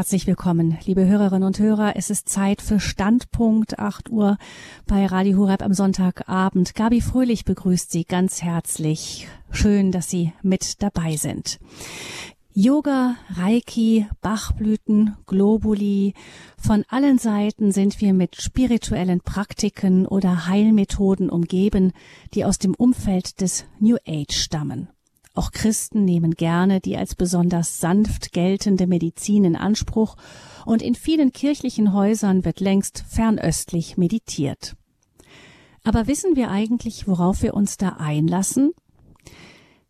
herzlich willkommen, liebe Hörerinnen und Hörer. Es ist Zeit für Standpunkt 8 Uhr bei Radio Horeb am Sonntagabend. Gabi Fröhlich begrüßt Sie ganz herzlich. Schön, dass Sie mit dabei sind. Yoga, Reiki, Bachblüten, Globuli. Von allen Seiten sind wir mit spirituellen Praktiken oder Heilmethoden umgeben, die aus dem Umfeld des New Age stammen. Auch Christen nehmen gerne die als besonders sanft geltende Medizin in Anspruch und in vielen kirchlichen Häusern wird längst fernöstlich meditiert. Aber wissen wir eigentlich, worauf wir uns da einlassen?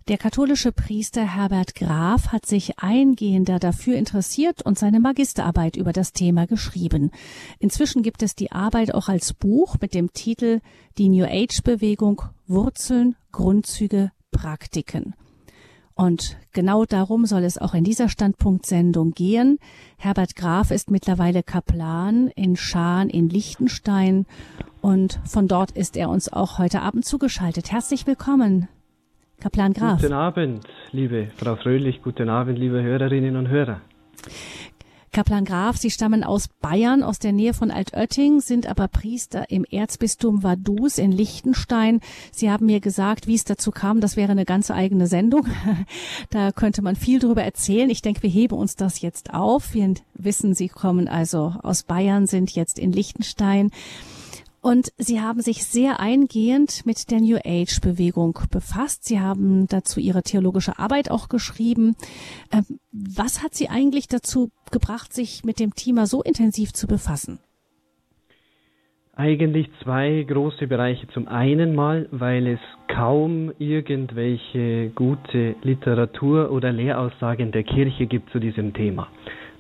Der katholische Priester Herbert Graf hat sich eingehender dafür interessiert und seine Magisterarbeit über das Thema geschrieben. Inzwischen gibt es die Arbeit auch als Buch mit dem Titel Die New Age Bewegung Wurzeln, Grundzüge, Praktiken. Und genau darum soll es auch in dieser Standpunktsendung gehen. Herbert Graf ist mittlerweile Kaplan in Schaan in Liechtenstein und von dort ist er uns auch heute Abend zugeschaltet. Herzlich willkommen, Kaplan Graf. Guten Abend, liebe Frau Fröhlich, guten Abend, liebe Hörerinnen und Hörer. Kaplan Graf, Sie stammen aus Bayern, aus der Nähe von Altötting, sind aber Priester im Erzbistum Vaduz in Liechtenstein. Sie haben mir gesagt, wie es dazu kam, das wäre eine ganz eigene Sendung. Da könnte man viel drüber erzählen. Ich denke, wir heben uns das jetzt auf. Wir wissen, Sie kommen also aus Bayern, sind jetzt in Liechtenstein. Und Sie haben sich sehr eingehend mit der New Age Bewegung befasst. Sie haben dazu Ihre theologische Arbeit auch geschrieben. Ähm, was hat Sie eigentlich dazu gebracht, sich mit dem Thema so intensiv zu befassen? Eigentlich zwei große Bereiche. Zum einen mal, weil es kaum irgendwelche gute Literatur oder Lehraussagen der Kirche gibt zu diesem Thema.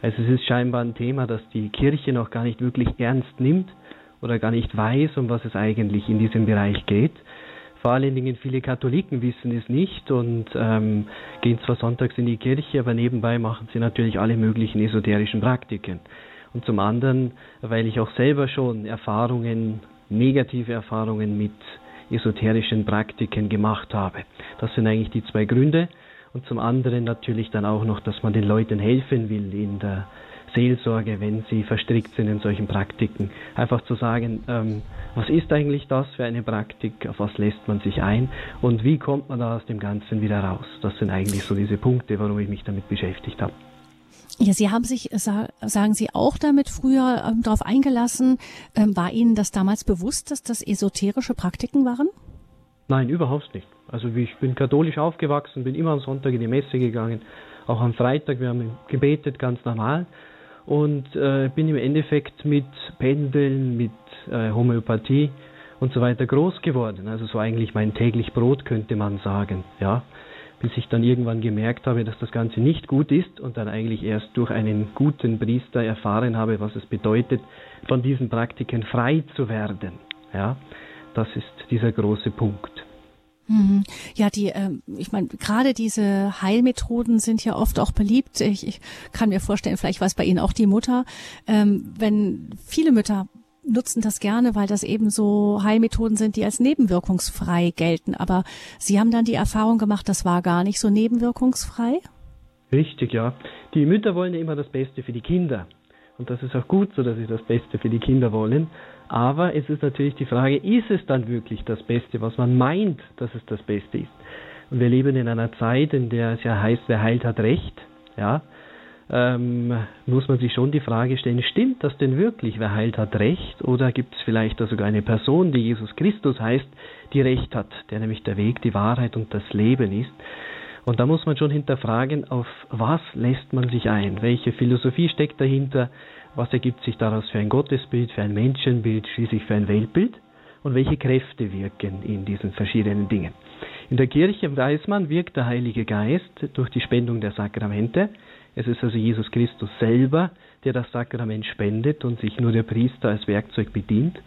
Also es ist scheinbar ein Thema, das die Kirche noch gar nicht wirklich ernst nimmt oder gar nicht weiß, um was es eigentlich in diesem Bereich geht. Vor allen Dingen viele Katholiken wissen es nicht und ähm, gehen zwar sonntags in die Kirche, aber nebenbei machen sie natürlich alle möglichen esoterischen Praktiken. Und zum anderen, weil ich auch selber schon Erfahrungen, negative Erfahrungen mit esoterischen Praktiken gemacht habe. Das sind eigentlich die zwei Gründe. Und zum anderen natürlich dann auch noch, dass man den Leuten helfen will in der Seelsorge, wenn sie verstrickt sind in solchen Praktiken. Einfach zu sagen, ähm, was ist eigentlich das für eine Praktik, auf was lässt man sich ein und wie kommt man da aus dem Ganzen wieder raus. Das sind eigentlich so diese Punkte, warum ich mich damit beschäftigt habe. Ja, Sie haben sich, sagen Sie, auch damit früher ähm, darauf eingelassen. Ähm, war Ihnen das damals bewusst, dass das esoterische Praktiken waren? Nein, überhaupt nicht. Also ich bin katholisch aufgewachsen, bin immer am Sonntag in die Messe gegangen, auch am Freitag, wir haben gebetet, ganz normal und äh, bin im Endeffekt mit Pendeln, mit äh, Homöopathie und so weiter groß geworden. Also so eigentlich mein täglich Brot könnte man sagen, ja. Bis ich dann irgendwann gemerkt habe, dass das Ganze nicht gut ist und dann eigentlich erst durch einen guten Priester erfahren habe, was es bedeutet, von diesen Praktiken frei zu werden. Ja, das ist dieser große Punkt. Mhm. Ja, die, äh, ich meine, gerade diese Heilmethoden sind ja oft auch beliebt. Ich, ich kann mir vorstellen, vielleicht war es bei Ihnen auch die Mutter, ähm, wenn viele Mütter nutzen das gerne, weil das eben so Heilmethoden sind, die als nebenwirkungsfrei gelten. Aber Sie haben dann die Erfahrung gemacht, das war gar nicht so nebenwirkungsfrei? Richtig, ja. Die Mütter wollen ja immer das Beste für die Kinder. Und das ist auch gut so, dass sie das Beste für die Kinder wollen. Aber es ist natürlich die Frage, ist es dann wirklich das Beste, was man meint, dass es das Beste ist? Und wir leben in einer Zeit, in der es ja heißt, wer heilt, hat Recht. Ja, ähm, muss man sich schon die Frage stellen, stimmt das denn wirklich, wer heilt, hat Recht? Oder gibt es vielleicht da sogar eine Person, die Jesus Christus heißt, die Recht hat, der nämlich der Weg, die Wahrheit und das Leben ist? Und da muss man schon hinterfragen, auf was lässt man sich ein? Welche Philosophie steckt dahinter? Was ergibt sich daraus für ein Gottesbild, für ein Menschenbild, schließlich für ein Weltbild? Und welche Kräfte wirken in diesen verschiedenen Dingen? In der Kirche weiß man, wirkt der Heilige Geist durch die Spendung der Sakramente. Es ist also Jesus Christus selber, der das Sakrament spendet und sich nur der Priester als Werkzeug bedient.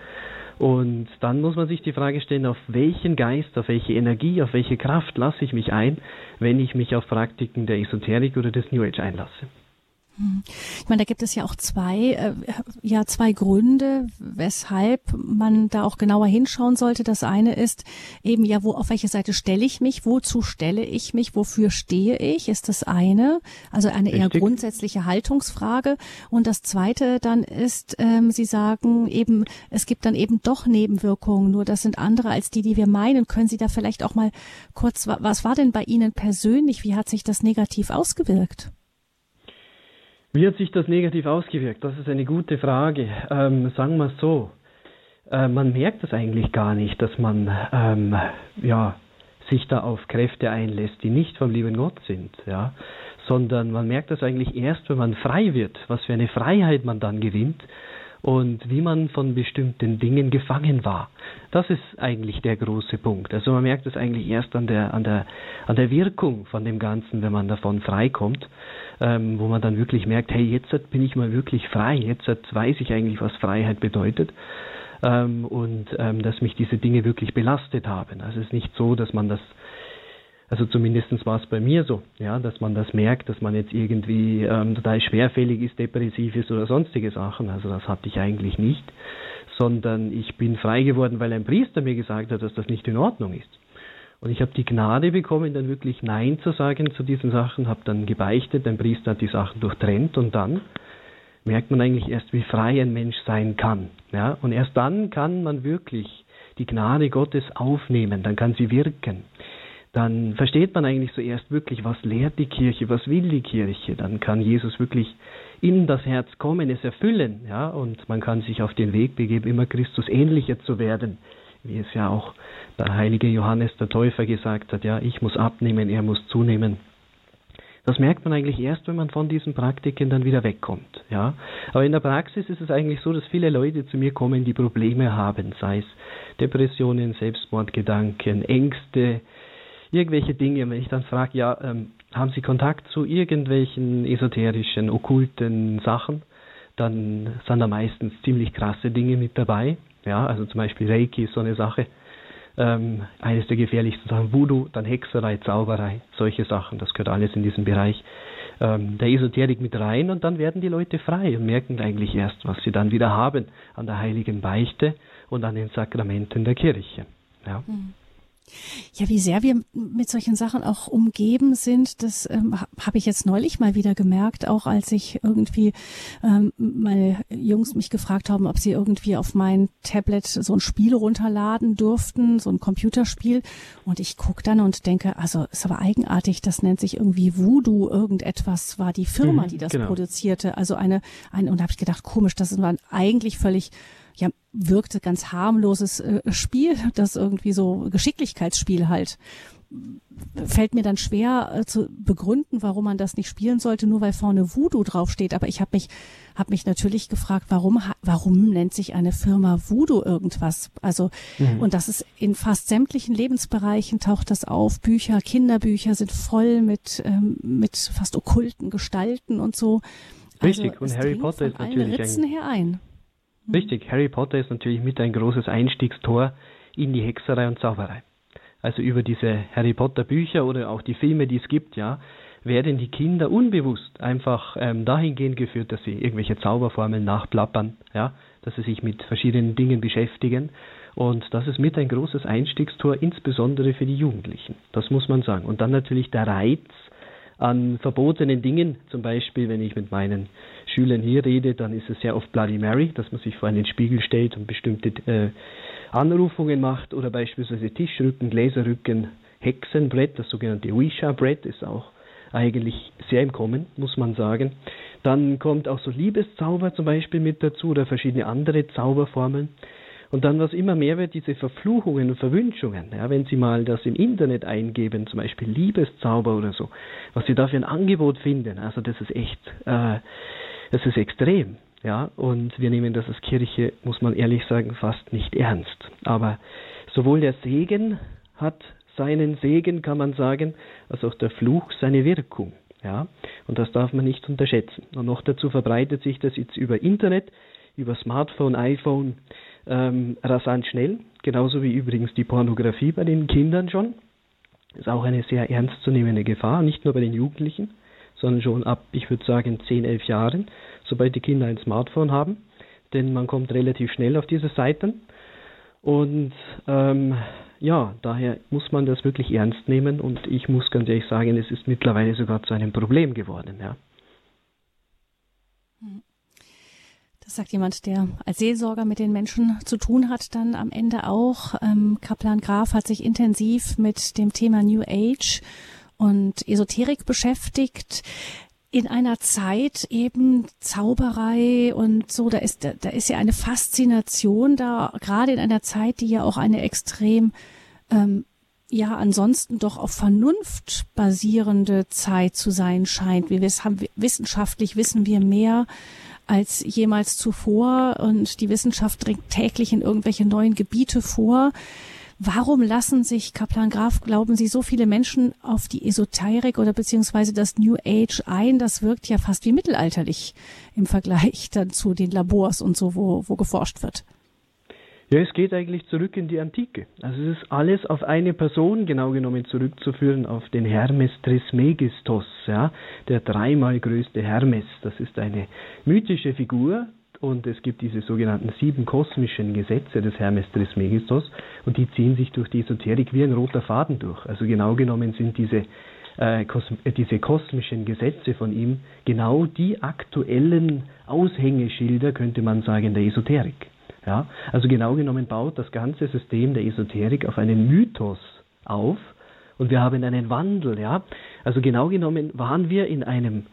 Und dann muss man sich die Frage stellen, auf welchen Geist, auf welche Energie, auf welche Kraft lasse ich mich ein, wenn ich mich auf Praktiken der Esoterik oder des New Age einlasse. Ich meine, da gibt es ja auch zwei, äh, ja, zwei Gründe, weshalb man da auch genauer hinschauen sollte. Das eine ist eben ja, wo, auf welche Seite stelle ich mich? Wozu stelle ich mich? Wofür stehe ich? Ist das eine? Also eine Richtig. eher grundsätzliche Haltungsfrage. Und das zweite dann ist, ähm, Sie sagen eben, es gibt dann eben doch Nebenwirkungen. Nur das sind andere als die, die wir meinen. Können Sie da vielleicht auch mal kurz, was war denn bei Ihnen persönlich? Wie hat sich das negativ ausgewirkt? Wie hat sich das negativ ausgewirkt? Das ist eine gute Frage. Ähm, sagen wir es so. Äh, man merkt es eigentlich gar nicht, dass man ähm, ja, sich da auf Kräfte einlässt, die nicht vom lieben Gott sind. Ja? Sondern man merkt das eigentlich erst, wenn man frei wird, was für eine Freiheit man dann gewinnt und wie man von bestimmten Dingen gefangen war. Das ist eigentlich der große Punkt. Also man merkt es eigentlich erst an der, an der, an der Wirkung von dem Ganzen, wenn man davon freikommt, ähm, wo man dann wirklich merkt, hey, jetzt bin ich mal wirklich frei, jetzt weiß ich eigentlich, was Freiheit bedeutet. Ähm, und ähm, dass mich diese Dinge wirklich belastet haben. Also es ist nicht so, dass man das also zumindest war es bei mir so, ja, dass man das merkt, dass man jetzt irgendwie ähm, total schwerfällig ist, depressiv ist oder sonstige Sachen. Also das hatte ich eigentlich nicht, sondern ich bin frei geworden, weil ein Priester mir gesagt hat, dass das nicht in Ordnung ist. Und ich habe die Gnade bekommen, dann wirklich Nein zu sagen zu diesen Sachen, habe dann gebeichtet, ein Priester hat die Sachen durchtrennt und dann merkt man eigentlich erst, wie frei ein Mensch sein kann. Ja? Und erst dann kann man wirklich die Gnade Gottes aufnehmen, dann kann sie wirken dann versteht man eigentlich zuerst wirklich, was lehrt die Kirche, was will die Kirche. Dann kann Jesus wirklich in das Herz kommen, es erfüllen, ja, und man kann sich auf den Weg begeben, immer Christus ähnlicher zu werden, wie es ja auch der heilige Johannes der Täufer gesagt hat, ja, ich muss abnehmen, er muss zunehmen. Das merkt man eigentlich erst, wenn man von diesen Praktiken dann wieder wegkommt, ja. Aber in der Praxis ist es eigentlich so, dass viele Leute zu mir kommen, die Probleme haben, sei es Depressionen, Selbstmordgedanken, Ängste, irgendwelche Dinge, wenn ich dann frage, ja, ähm, haben Sie Kontakt zu irgendwelchen esoterischen, okkulten Sachen, dann sind da meistens ziemlich krasse Dinge mit dabei. Ja, also zum Beispiel Reiki ist so eine Sache. Ähm, eines der gefährlichsten Sachen, Voodoo, dann Hexerei, Zauberei, solche Sachen, das gehört alles in diesen Bereich ähm, der Esoterik mit rein und dann werden die Leute frei und merken eigentlich erst, was sie dann wieder haben an der heiligen Beichte und an den Sakramenten der Kirche. Ja. Mhm. Ja, wie sehr wir mit solchen Sachen auch umgeben sind, das ähm, habe ich jetzt neulich mal wieder gemerkt, auch als ich irgendwie ähm, meine Jungs mich gefragt haben, ob sie irgendwie auf mein Tablet so ein Spiel runterladen durften, so ein Computerspiel. Und ich gucke dann und denke, also ist aber eigenartig, das nennt sich irgendwie Voodoo, irgendetwas war die Firma, mhm, die das genau. produzierte. Also eine, eine und habe ich gedacht, komisch, das war eigentlich völlig wirkte ganz harmloses äh, Spiel, das irgendwie so Geschicklichkeitsspiel halt. Fällt mir dann schwer äh, zu begründen, warum man das nicht spielen sollte, nur weil vorne Voodoo draufsteht. Aber ich habe mich, hab mich natürlich gefragt, warum, warum nennt sich eine Firma Voodoo irgendwas? Also, mhm. und das ist in fast sämtlichen Lebensbereichen taucht das auf. Bücher, Kinderbücher sind voll mit, ähm, mit fast okkulten Gestalten und so. Richtig, also, und Harry Potter ist natürlich Ritzen her ein. Richtig, Harry Potter ist natürlich mit ein großes Einstiegstor in die Hexerei und Zauberei. Also über diese Harry Potter Bücher oder auch die Filme, die es gibt, ja, werden die Kinder unbewusst einfach ähm, dahingehend geführt, dass sie irgendwelche Zauberformeln nachplappern, ja, dass sie sich mit verschiedenen Dingen beschäftigen. Und das ist mit ein großes Einstiegstor, insbesondere für die Jugendlichen. Das muss man sagen. Und dann natürlich der Reiz an verbotenen Dingen, zum Beispiel, wenn ich mit meinen Schülern hier rede, dann ist es sehr oft Bloody Mary, dass man sich vor einen Spiegel stellt und bestimmte äh, Anrufungen macht oder beispielsweise Tischrücken, Gläserrücken, Hexenbrett, das sogenannte Ouija-Brett ist auch eigentlich sehr im Kommen, muss man sagen. Dann kommt auch so Liebeszauber zum Beispiel mit dazu oder verschiedene andere Zauberformeln. Und dann, was immer mehr wird, diese Verfluchungen und Verwünschungen. Ja, wenn Sie mal das im Internet eingeben, zum Beispiel Liebeszauber oder so, was Sie da für ein Angebot finden, also das ist echt äh, das ist extrem. Ja, und wir nehmen das als Kirche, muss man ehrlich sagen, fast nicht ernst. Aber sowohl der Segen hat seinen Segen, kann man sagen, als auch der Fluch seine Wirkung. Ja, und das darf man nicht unterschätzen. Und noch dazu verbreitet sich das jetzt über Internet, über Smartphone, iPhone ähm, rasant schnell, genauso wie übrigens die Pornografie bei den Kindern schon. Ist auch eine sehr ernstzunehmende Gefahr, nicht nur bei den Jugendlichen sondern schon ab, ich würde sagen, 10, 11 Jahren sobald die Kinder ein Smartphone haben, denn man kommt relativ schnell auf diese Seiten. Und ähm, ja, daher muss man das wirklich ernst nehmen und ich muss ganz ehrlich sagen, es ist mittlerweile sogar zu einem Problem geworden, ja. Das sagt jemand, der als Seelsorger mit den Menschen zu tun hat, dann am Ende auch. Ähm, Kaplan Graf hat sich intensiv mit dem Thema New Age und Esoterik beschäftigt in einer Zeit eben Zauberei und so, da ist, da, ist ja eine Faszination da, gerade in einer Zeit, die ja auch eine extrem, ähm, ja, ansonsten doch auf Vernunft basierende Zeit zu sein scheint. Wir haben, wissenschaftlich wissen wir mehr als jemals zuvor und die Wissenschaft dringt täglich in irgendwelche neuen Gebiete vor. Warum lassen sich Kaplan Graf, glauben Sie, so viele Menschen auf die Esoterik oder beziehungsweise das New Age ein? Das wirkt ja fast wie mittelalterlich im Vergleich dann zu den Labors und so, wo, wo geforscht wird. Ja, es geht eigentlich zurück in die Antike. Also es ist alles auf eine Person genau genommen zurückzuführen, auf den Hermes Trismegistos, ja, der dreimal größte Hermes. Das ist eine mythische Figur, und es gibt diese sogenannten sieben kosmischen Gesetze des Hermes Trismegistos und die ziehen sich durch die Esoterik wie ein roter Faden durch. Also genau genommen sind diese, äh, kosm äh, diese kosmischen Gesetze von ihm genau die aktuellen Aushängeschilder, könnte man sagen, der Esoterik. Ja? Also genau genommen baut das ganze System der Esoterik auf einen Mythos auf und wir haben einen Wandel. Ja? Also genau genommen waren wir in einem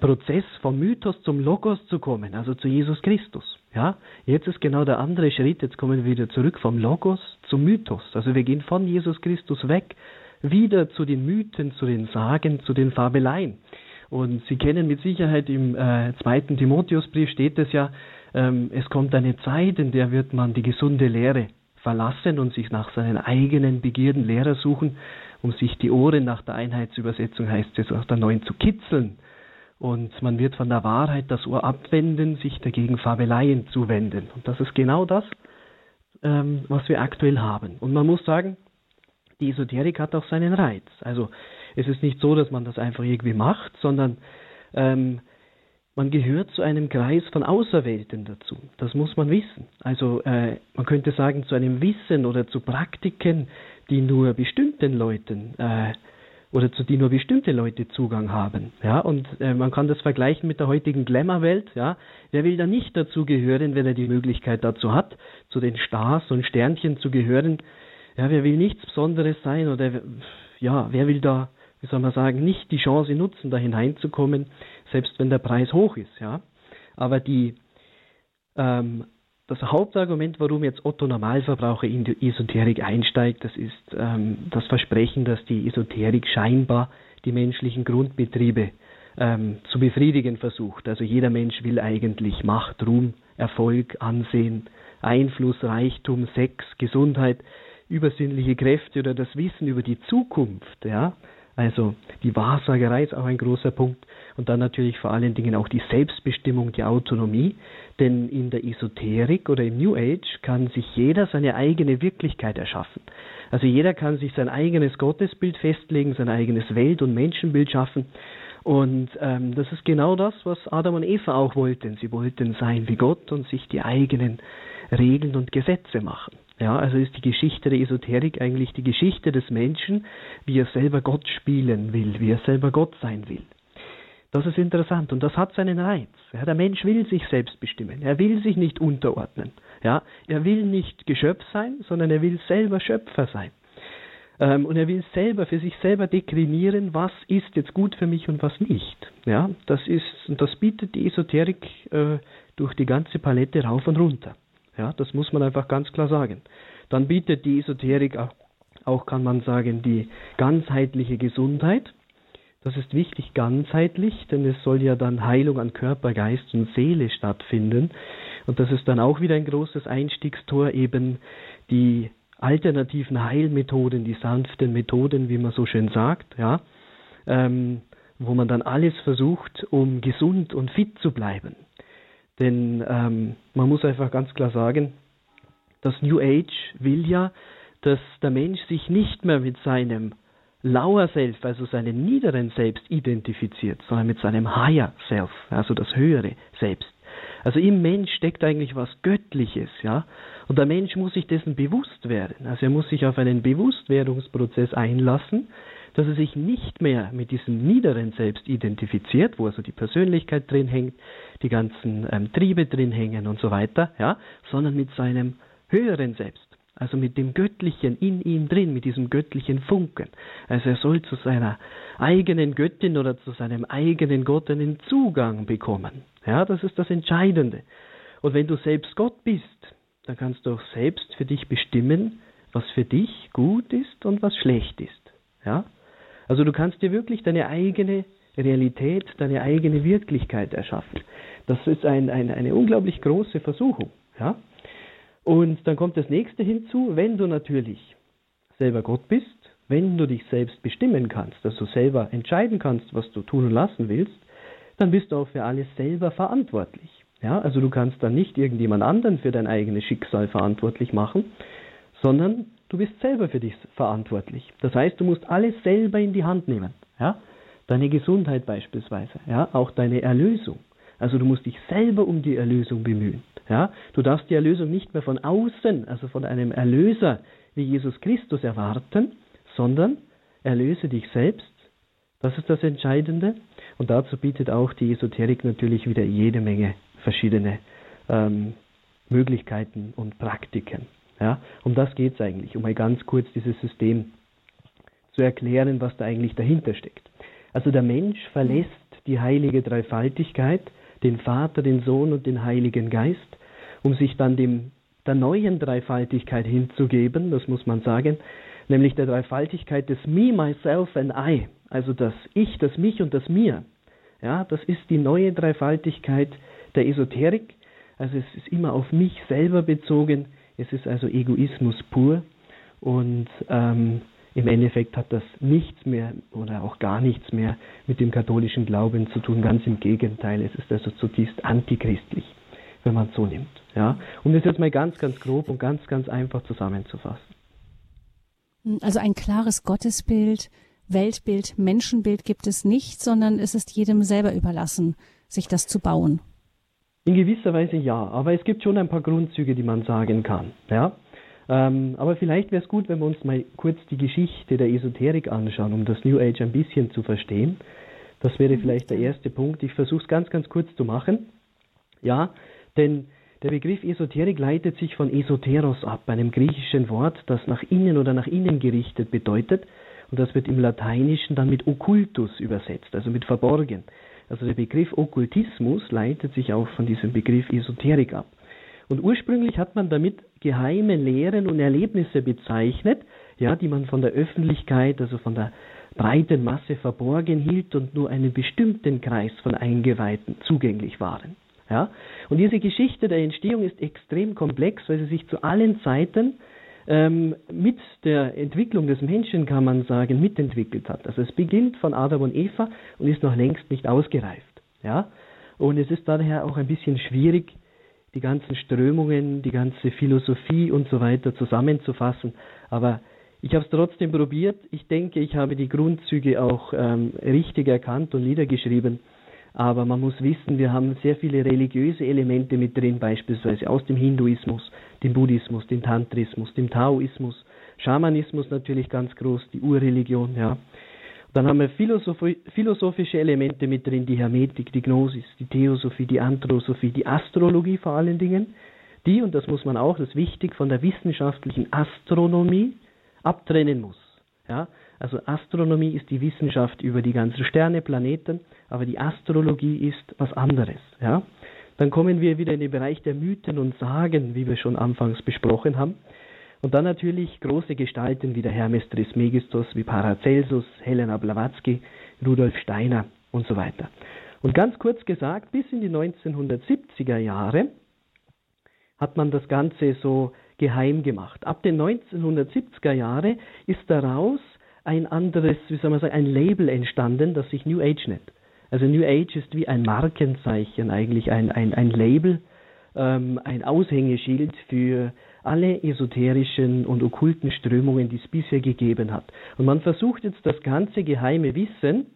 Prozess vom Mythos zum Logos zu kommen, also zu Jesus Christus. Ja, jetzt ist genau der andere Schritt. Jetzt kommen wir wieder zurück vom Logos zum Mythos. Also wir gehen von Jesus Christus weg, wieder zu den Mythen, zu den Sagen, zu den Fabeleien. Und Sie kennen mit Sicherheit im äh, zweiten Timotheusbrief steht es ja, ähm, es kommt eine Zeit, in der wird man die gesunde Lehre verlassen und sich nach seinen eigenen Begierden Lehrer suchen, um sich die Ohren nach der Einheitsübersetzung heißt es aus der neuen zu kitzeln und man wird von der Wahrheit das Ohr abwenden, sich dagegen Fabeleien zuwenden. Und das ist genau das, ähm, was wir aktuell haben. Und man muss sagen, die Esoterik hat auch seinen Reiz. Also es ist nicht so, dass man das einfach irgendwie macht, sondern ähm, man gehört zu einem Kreis von Auserwählten dazu. Das muss man wissen. Also äh, man könnte sagen zu einem Wissen oder zu Praktiken, die nur bestimmten Leuten äh, oder zu die nur bestimmte Leute Zugang haben. Ja, und äh, man kann das vergleichen mit der heutigen Glamour-Welt. Ja, wer will da nicht dazu gehören, wenn er die Möglichkeit dazu hat, zu den Stars und Sternchen zu gehören? Ja, wer will nichts Besonderes sein oder ja, wer will da, wie soll man sagen, nicht die Chance nutzen, da hineinzukommen, selbst wenn der Preis hoch ist. Ja, aber die ähm, das Hauptargument, warum jetzt Otto Normalverbraucher in die Esoterik einsteigt, das ist ähm, das Versprechen, dass die Esoterik scheinbar die menschlichen Grundbetriebe ähm, zu befriedigen versucht. Also jeder Mensch will eigentlich Macht, Ruhm, Erfolg, Ansehen, Einfluss, Reichtum, Sex, Gesundheit, übersinnliche Kräfte oder das Wissen über die Zukunft. Ja? Also die Wahrsagerei ist auch ein großer Punkt. Und dann natürlich vor allen Dingen auch die Selbstbestimmung, die Autonomie. Denn in der Esoterik oder im New Age kann sich jeder seine eigene Wirklichkeit erschaffen. Also jeder kann sich sein eigenes Gottesbild festlegen, sein eigenes Welt- und Menschenbild schaffen. Und ähm, das ist genau das, was Adam und Eva auch wollten. Sie wollten sein wie Gott und sich die eigenen Regeln und Gesetze machen. Ja, also ist die Geschichte der Esoterik eigentlich die Geschichte des Menschen, wie er selber Gott spielen will, wie er selber Gott sein will. Das ist interessant und das hat seinen Reiz. Ja, der Mensch will sich selbst bestimmen. Er will sich nicht unterordnen. Ja, er will nicht Geschöpf sein, sondern er will selber Schöpfer sein. Ähm, und er will selber für sich selber deklinieren, was ist jetzt gut für mich und was nicht. Ja, das ist und das bietet die Esoterik äh, durch die ganze Palette rauf und runter. Ja, das muss man einfach ganz klar sagen. Dann bietet die Esoterik auch, auch kann man sagen, die ganzheitliche Gesundheit. Das ist wichtig ganzheitlich, denn es soll ja dann Heilung an Körper, Geist und Seele stattfinden. Und das ist dann auch wieder ein großes Einstiegstor, eben die alternativen Heilmethoden, die sanften Methoden, wie man so schön sagt, ja, ähm, wo man dann alles versucht, um gesund und fit zu bleiben. Denn ähm, man muss einfach ganz klar sagen, das New Age will ja, dass der Mensch sich nicht mehr mit seinem Lower Self, also seinen niederen Selbst identifiziert, sondern mit seinem Higher Self, also das höhere Selbst. Also im Mensch steckt eigentlich was Göttliches, ja. Und der Mensch muss sich dessen bewusst werden. Also er muss sich auf einen Bewusstwerdungsprozess einlassen, dass er sich nicht mehr mit diesem niederen Selbst identifiziert, wo also die Persönlichkeit drin hängt, die ganzen ähm, Triebe drin hängen und so weiter, ja, sondern mit seinem höheren Selbst. Also mit dem Göttlichen in ihm drin, mit diesem göttlichen Funken. Also er soll zu seiner eigenen Göttin oder zu seinem eigenen Gott einen Zugang bekommen. Ja, das ist das Entscheidende. Und wenn du selbst Gott bist, dann kannst du auch selbst für dich bestimmen, was für dich gut ist und was schlecht ist. Ja? Also du kannst dir wirklich deine eigene Realität, deine eigene Wirklichkeit erschaffen. Das ist ein, ein, eine unglaublich große Versuchung. Ja? Und dann kommt das nächste hinzu, wenn du natürlich selber Gott bist, wenn du dich selbst bestimmen kannst, dass du selber entscheiden kannst, was du tun und lassen willst, dann bist du auch für alles selber verantwortlich. Ja, also du kannst dann nicht irgendjemand anderen für dein eigenes Schicksal verantwortlich machen, sondern du bist selber für dich verantwortlich. Das heißt, du musst alles selber in die Hand nehmen. Ja? Deine Gesundheit beispielsweise, ja, auch deine Erlösung. Also du musst dich selber um die Erlösung bemühen. Ja? Du darfst die Erlösung nicht mehr von außen, also von einem Erlöser wie Jesus Christus erwarten, sondern erlöse dich selbst. Das ist das Entscheidende. Und dazu bietet auch die Esoterik natürlich wieder jede Menge verschiedene ähm, Möglichkeiten und Praktiken. Ja? Um das geht es eigentlich, um mal ganz kurz dieses System zu erklären, was da eigentlich dahinter steckt. Also der Mensch verlässt die heilige Dreifaltigkeit, den Vater, den Sohn und den Heiligen Geist, um sich dann dem, der neuen Dreifaltigkeit hinzugeben, das muss man sagen, nämlich der Dreifaltigkeit des Me, Myself and I, also das Ich, das Mich und das Mir. Ja, das ist die neue Dreifaltigkeit der Esoterik. Also es ist immer auf mich selber bezogen. Es ist also Egoismus pur. Und ähm, im Endeffekt hat das nichts mehr oder auch gar nichts mehr mit dem katholischen Glauben zu tun. Ganz im Gegenteil, es ist also zutiefst antichristlich, wenn man es so nimmt. Ja? Um das jetzt mal ganz, ganz grob und ganz, ganz einfach zusammenzufassen. Also ein klares Gottesbild, Weltbild, Menschenbild gibt es nicht, sondern es ist jedem selber überlassen, sich das zu bauen. In gewisser Weise ja, aber es gibt schon ein paar Grundzüge, die man sagen kann. Ja? Ähm, aber vielleicht wäre es gut, wenn wir uns mal kurz die Geschichte der Esoterik anschauen, um das New Age ein bisschen zu verstehen. Das wäre mhm. vielleicht der erste Punkt. Ich versuche es ganz, ganz kurz zu machen. Ja, denn der Begriff Esoterik leitet sich von Esoteros ab, einem griechischen Wort, das nach innen oder nach innen gerichtet bedeutet. Und das wird im Lateinischen dann mit Okkultus übersetzt, also mit verborgen. Also der Begriff Okkultismus leitet sich auch von diesem Begriff Esoterik ab. Und ursprünglich hat man damit geheime Lehren und Erlebnisse bezeichnet, ja, die man von der Öffentlichkeit, also von der breiten Masse verborgen hielt und nur einem bestimmten Kreis von Eingeweihten zugänglich waren. Ja? Und diese Geschichte der Entstehung ist extrem komplex, weil sie sich zu allen Zeiten ähm, mit der Entwicklung des Menschen, kann man sagen, mitentwickelt hat. Also es beginnt von Adam und Eva und ist noch längst nicht ausgereift. Ja? Und es ist daher auch ein bisschen schwierig, die ganzen Strömungen, die ganze Philosophie und so weiter zusammenzufassen. Aber ich habe es trotzdem probiert. Ich denke, ich habe die Grundzüge auch ähm, richtig erkannt und niedergeschrieben. Aber man muss wissen, wir haben sehr viele religiöse Elemente mit drin, beispielsweise aus dem Hinduismus, dem Buddhismus, dem Tantrismus, dem Taoismus, Schamanismus natürlich ganz groß, die Urreligion, ja. Dann haben wir philosophische Elemente mit drin, die Hermetik, die Gnosis, die Theosophie, die Anthrosophie, die Astrologie vor allen Dingen, die, und das muss man auch, das ist wichtig, von der wissenschaftlichen Astronomie abtrennen muss. Ja? Also Astronomie ist die Wissenschaft über die ganzen Sterne, Planeten, aber die Astrologie ist was anderes. Ja? Dann kommen wir wieder in den Bereich der Mythen und Sagen, wie wir schon anfangs besprochen haben. Und dann natürlich große Gestalten wie der Hermes Trismegistus, wie Paracelsus, Helena Blavatsky, Rudolf Steiner und so weiter. Und ganz kurz gesagt, bis in die 1970er Jahre hat man das Ganze so geheim gemacht. Ab den 1970er Jahren ist daraus ein anderes, wie soll man sagen, ein Label entstanden, das sich New Age nennt. Also New Age ist wie ein Markenzeichen eigentlich, ein, ein, ein Label, ähm, ein Aushängeschild für alle esoterischen und okkulten Strömungen, die es bisher gegeben hat. Und man versucht jetzt das ganze geheime Wissen,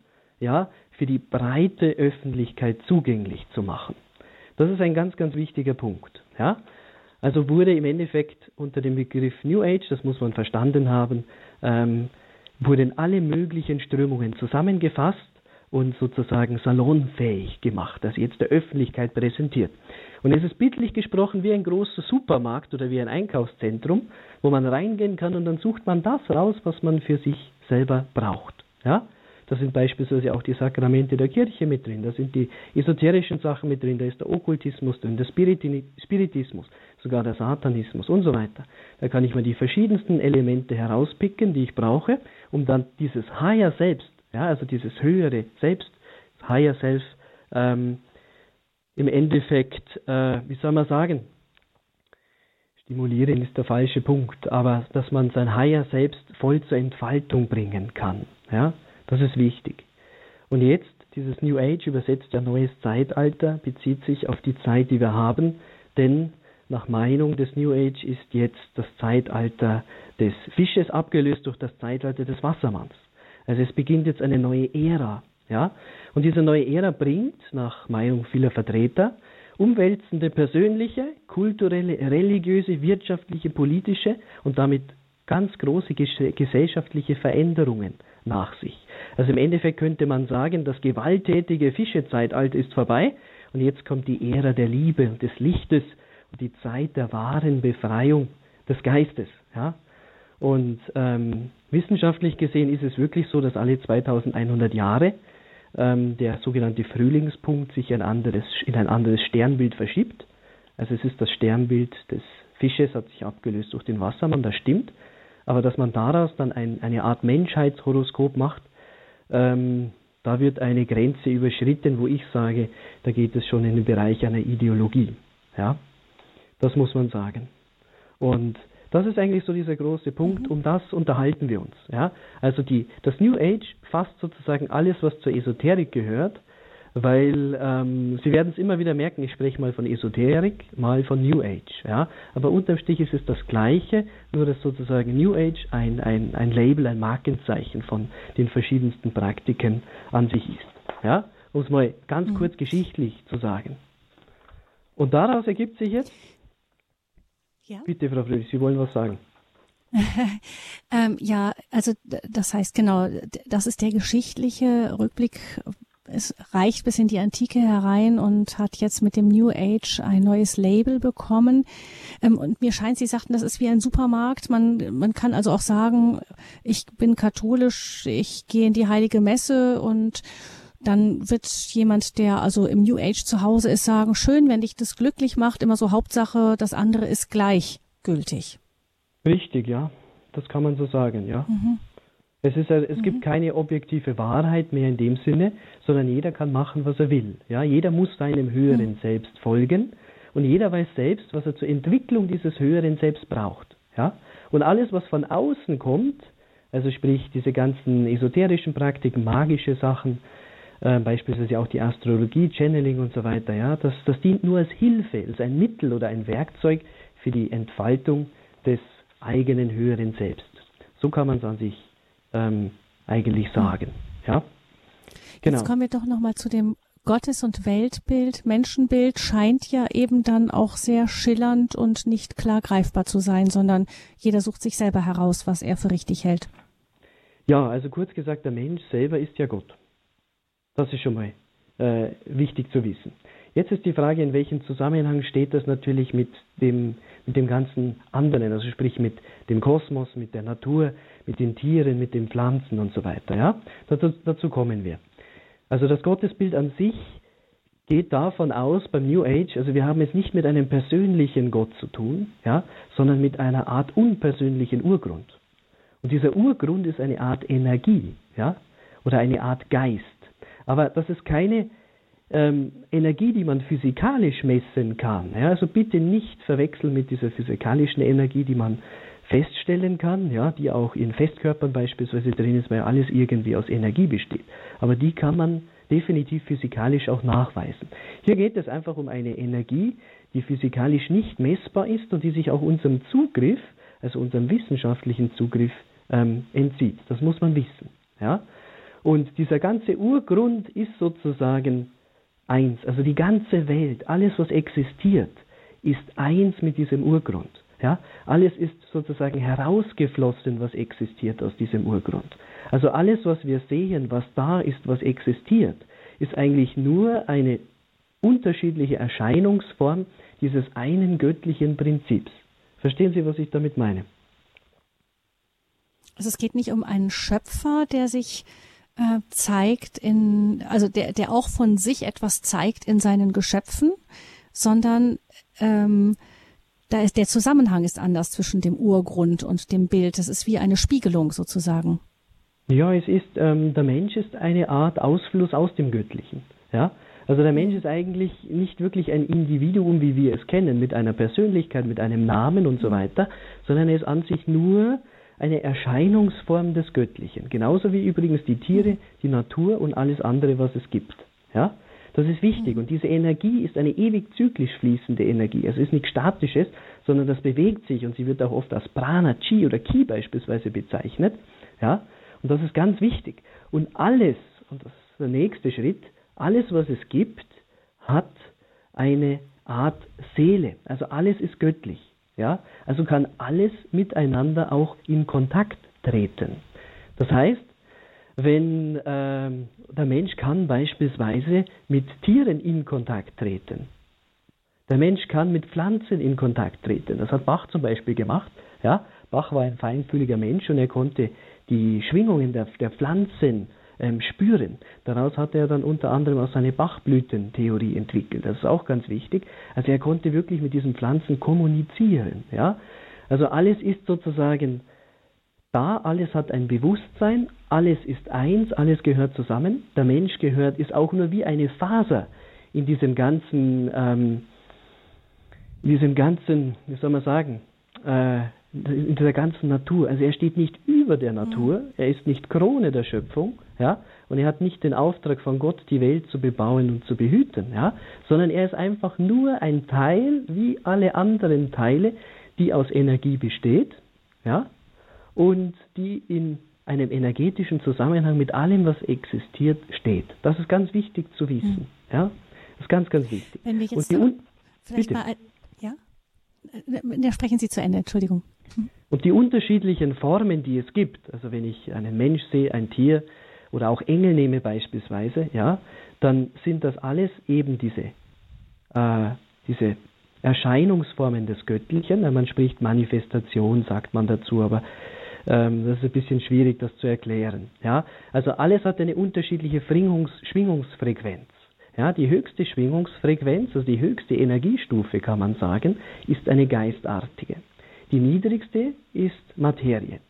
ja, für die breite Öffentlichkeit zugänglich zu machen. Das ist ein ganz, ganz wichtiger Punkt, ja. Also wurde im Endeffekt unter dem Begriff New Age, das muss man verstanden haben, ähm, wurden alle möglichen Strömungen zusammengefasst und sozusagen salonfähig gemacht, das jetzt der Öffentlichkeit präsentiert. Und es ist bildlich gesprochen wie ein großer Supermarkt oder wie ein Einkaufszentrum, wo man reingehen kann und dann sucht man das raus, was man für sich selber braucht. Ja? Da sind beispielsweise auch die Sakramente der Kirche mit drin, da sind die esoterischen Sachen mit drin, da ist der Okkultismus drin, der Spiritismus, sogar der Satanismus und so weiter. Da kann ich mir die verschiedensten Elemente herauspicken, die ich brauche, um dann dieses Higher Selbst, ja, also dieses höhere Selbst, Higher Self, ähm, im Endeffekt, äh, wie soll man sagen, stimulieren ist der falsche Punkt, aber dass man sein Higher Selbst voll zur Entfaltung bringen kann. Ja, das ist wichtig. Und jetzt, dieses New Age übersetzt ja neues Zeitalter, bezieht sich auf die Zeit, die wir haben, denn nach Meinung des New Age ist jetzt das Zeitalter des Fisches abgelöst durch das Zeitalter des Wassermanns. Also es beginnt jetzt eine neue Ära. Ja? Und diese neue Ära bringt, nach Meinung vieler Vertreter, umwälzende persönliche, kulturelle, religiöse, wirtschaftliche, politische und damit ganz große gesellschaftliche Veränderungen nach sich. Also im Endeffekt könnte man sagen, das gewalttätige Fischezeitalter ist vorbei und jetzt kommt die Ära der Liebe und des Lichtes und die Zeit der wahren Befreiung des Geistes. Ja? Und ähm, wissenschaftlich gesehen ist es wirklich so, dass alle 2100 Jahre ähm, der sogenannte Frühlingspunkt sich ein anderes, in ein anderes Sternbild verschiebt. Also es ist das Sternbild des Fisches, hat sich abgelöst durch den Wassermann, das stimmt. Aber dass man daraus dann ein, eine Art Menschheitshoroskop macht, ähm, da wird eine Grenze überschritten, wo ich sage, da geht es schon in den Bereich einer Ideologie. Ja, das muss man sagen. Und das ist eigentlich so dieser große Punkt, mhm. um das unterhalten wir uns. Ja? Also die, das New Age fasst sozusagen alles, was zur Esoterik gehört, weil ähm, Sie werden es immer wieder merken, ich spreche mal von Esoterik, mal von New Age. Ja? Aber unterm Strich ist es das Gleiche, nur dass sozusagen New Age ein, ein, ein Label, ein Markenzeichen von den verschiedensten Praktiken an sich ist. Ja? Um es mal ganz mhm. kurz geschichtlich zu sagen. Und daraus ergibt sich jetzt, ja. Bitte, Frau Friedrich, Sie wollen was sagen. ähm, ja, also das heißt genau, das ist der geschichtliche Rückblick. Es reicht bis in die Antike herein und hat jetzt mit dem New Age ein neues Label bekommen. Ähm, und mir scheint, Sie sagten, das ist wie ein Supermarkt. Man, man kann also auch sagen, ich bin katholisch, ich gehe in die heilige Messe und dann wird jemand, der also im New Age zu Hause ist, sagen, schön, wenn dich das glücklich macht, immer so Hauptsache, das andere ist gleichgültig. Richtig, ja. Das kann man so sagen, ja. Mhm. Es, ist, es mhm. gibt keine objektive Wahrheit mehr in dem Sinne, sondern jeder kann machen, was er will. Ja, jeder muss seinem höheren mhm. Selbst folgen und jeder weiß selbst, was er zur Entwicklung dieses höheren Selbst braucht. Ja, und alles, was von außen kommt, also sprich diese ganzen esoterischen Praktiken, magische Sachen, äh, beispielsweise auch die Astrologie, Channeling und so weiter, ja, das, das dient nur als Hilfe, als ein Mittel oder ein Werkzeug für die Entfaltung des eigenen höheren Selbst. So kann man es an sich ähm, eigentlich sagen. Ja? Genau. Jetzt kommen wir doch nochmal zu dem Gottes- und Weltbild, Menschenbild scheint ja eben dann auch sehr schillernd und nicht klar greifbar zu sein, sondern jeder sucht sich selber heraus, was er für richtig hält. Ja, also kurz gesagt, der Mensch selber ist ja Gott. Das ist schon mal äh, wichtig zu wissen. Jetzt ist die Frage, in welchem Zusammenhang steht das natürlich mit dem, mit dem ganzen anderen, also sprich mit dem Kosmos, mit der Natur, mit den Tieren, mit den Pflanzen und so weiter. Ja? Dazu, dazu kommen wir. Also das Gottesbild an sich geht davon aus beim New Age, also wir haben es nicht mit einem persönlichen Gott zu tun, ja, sondern mit einer Art unpersönlichen Urgrund. Und dieser Urgrund ist eine Art Energie, ja, oder eine Art Geist. Aber das ist keine ähm, Energie, die man physikalisch messen kann. Ja, also bitte nicht verwechseln mit dieser physikalischen Energie, die man feststellen kann, ja, die auch in Festkörpern beispielsweise drin ist, weil alles irgendwie aus Energie besteht. Aber die kann man definitiv physikalisch auch nachweisen. Hier geht es einfach um eine Energie, die physikalisch nicht messbar ist und die sich auch unserem Zugriff, also unserem wissenschaftlichen Zugriff, ähm, entzieht. Das muss man wissen. Ja? Und dieser ganze Urgrund ist sozusagen eins. Also die ganze Welt, alles was existiert, ist eins mit diesem Urgrund. Ja? Alles ist sozusagen herausgeflossen, was existiert aus diesem Urgrund. Also alles, was wir sehen, was da ist, was existiert, ist eigentlich nur eine unterschiedliche Erscheinungsform dieses einen göttlichen Prinzips. Verstehen Sie, was ich damit meine? Also es geht nicht um einen Schöpfer, der sich äh, zeigt in, also der, der auch von sich etwas zeigt in seinen Geschöpfen, sondern ähm, da ist der Zusammenhang ist anders zwischen dem Urgrund und dem Bild. Das ist wie eine Spiegelung sozusagen. Ja, es ist ähm, der Mensch ist eine Art Ausfluss aus dem Göttlichen. Ja, also der Mensch ist eigentlich nicht wirklich ein Individuum, wie wir es kennen, mit einer Persönlichkeit, mit einem Namen und so weiter, sondern er ist an sich nur eine Erscheinungsform des Göttlichen. Genauso wie übrigens die Tiere, die Natur und alles andere, was es gibt. Ja? Das ist wichtig. Und diese Energie ist eine ewig zyklisch fließende Energie. Also es ist nichts Statisches, sondern das bewegt sich und sie wird auch oft als Prana, Chi oder Ki beispielsweise bezeichnet. Ja? Und das ist ganz wichtig. Und alles, und das ist der nächste Schritt, alles, was es gibt, hat eine Art Seele. Also alles ist göttlich. Ja? Also kann alles miteinander auch in Kontakt treten. Das heißt, wenn äh, der Mensch kann beispielsweise mit Tieren in Kontakt treten. Der Mensch kann mit Pflanzen in Kontakt treten. Das hat Bach zum Beispiel gemacht. Ja? Bach war ein feinfühliger Mensch und er konnte die Schwingungen der, der Pflanzen ähm, spüren. Daraus hat er dann unter anderem auch seine Bachblütentheorie entwickelt. Das ist auch ganz wichtig. Also er konnte wirklich mit diesen Pflanzen kommunizieren. Ja? Also alles ist sozusagen da, alles hat ein Bewusstsein, alles ist eins, alles gehört zusammen. Der Mensch gehört, ist auch nur wie eine Faser in diesem ganzen, ähm, in diesem ganzen, wie soll man sagen, äh, in dieser ganzen Natur. Also er steht nicht über der Natur, mhm. er ist nicht Krone der Schöpfung, ja, und er hat nicht den Auftrag von Gott, die Welt zu bebauen und zu behüten, ja, sondern er ist einfach nur ein Teil, wie alle anderen Teile, die aus Energie besteht, ja, und die in einem energetischen Zusammenhang mit allem, was existiert, steht. Das ist ganz wichtig zu wissen, mhm. ja, das ist ganz, ganz wichtig. Wenn wir jetzt und die, vielleicht bitte. mal, ja, ja, sprechen Sie zu Ende, Entschuldigung. Und die unterschiedlichen Formen, die es gibt, also wenn ich einen Mensch sehe, ein Tier oder auch Engel nehme beispielsweise, ja, dann sind das alles eben diese, äh, diese Erscheinungsformen des Göttlichen. Man spricht Manifestation, sagt man dazu, aber ähm, das ist ein bisschen schwierig, das zu erklären. Ja, also alles hat eine unterschiedliche Schwingungs Schwingungsfrequenz. Ja, die höchste Schwingungsfrequenz, also die höchste Energiestufe, kann man sagen, ist eine geistartige. Die niedrigste ist Materie.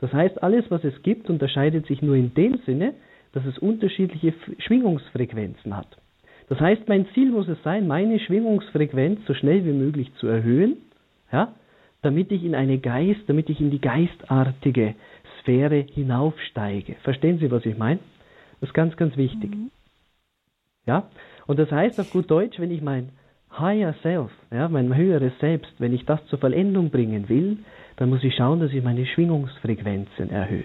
Das heißt, alles, was es gibt, unterscheidet sich nur in dem Sinne, dass es unterschiedliche Schwingungsfrequenzen hat. Das heißt, mein Ziel muss es sein, meine Schwingungsfrequenz so schnell wie möglich zu erhöhen, ja, damit ich in eine Geist, damit ich in die geistartige Sphäre hinaufsteige. Verstehen Sie, was ich meine? Das ist ganz, ganz wichtig. Mhm. Ja? Und das heißt auf gut Deutsch, wenn ich mein Higher Self, ja, mein höheres Selbst, wenn ich das zur Vollendung bringen will, dann muss ich schauen, dass ich meine Schwingungsfrequenzen erhöhe.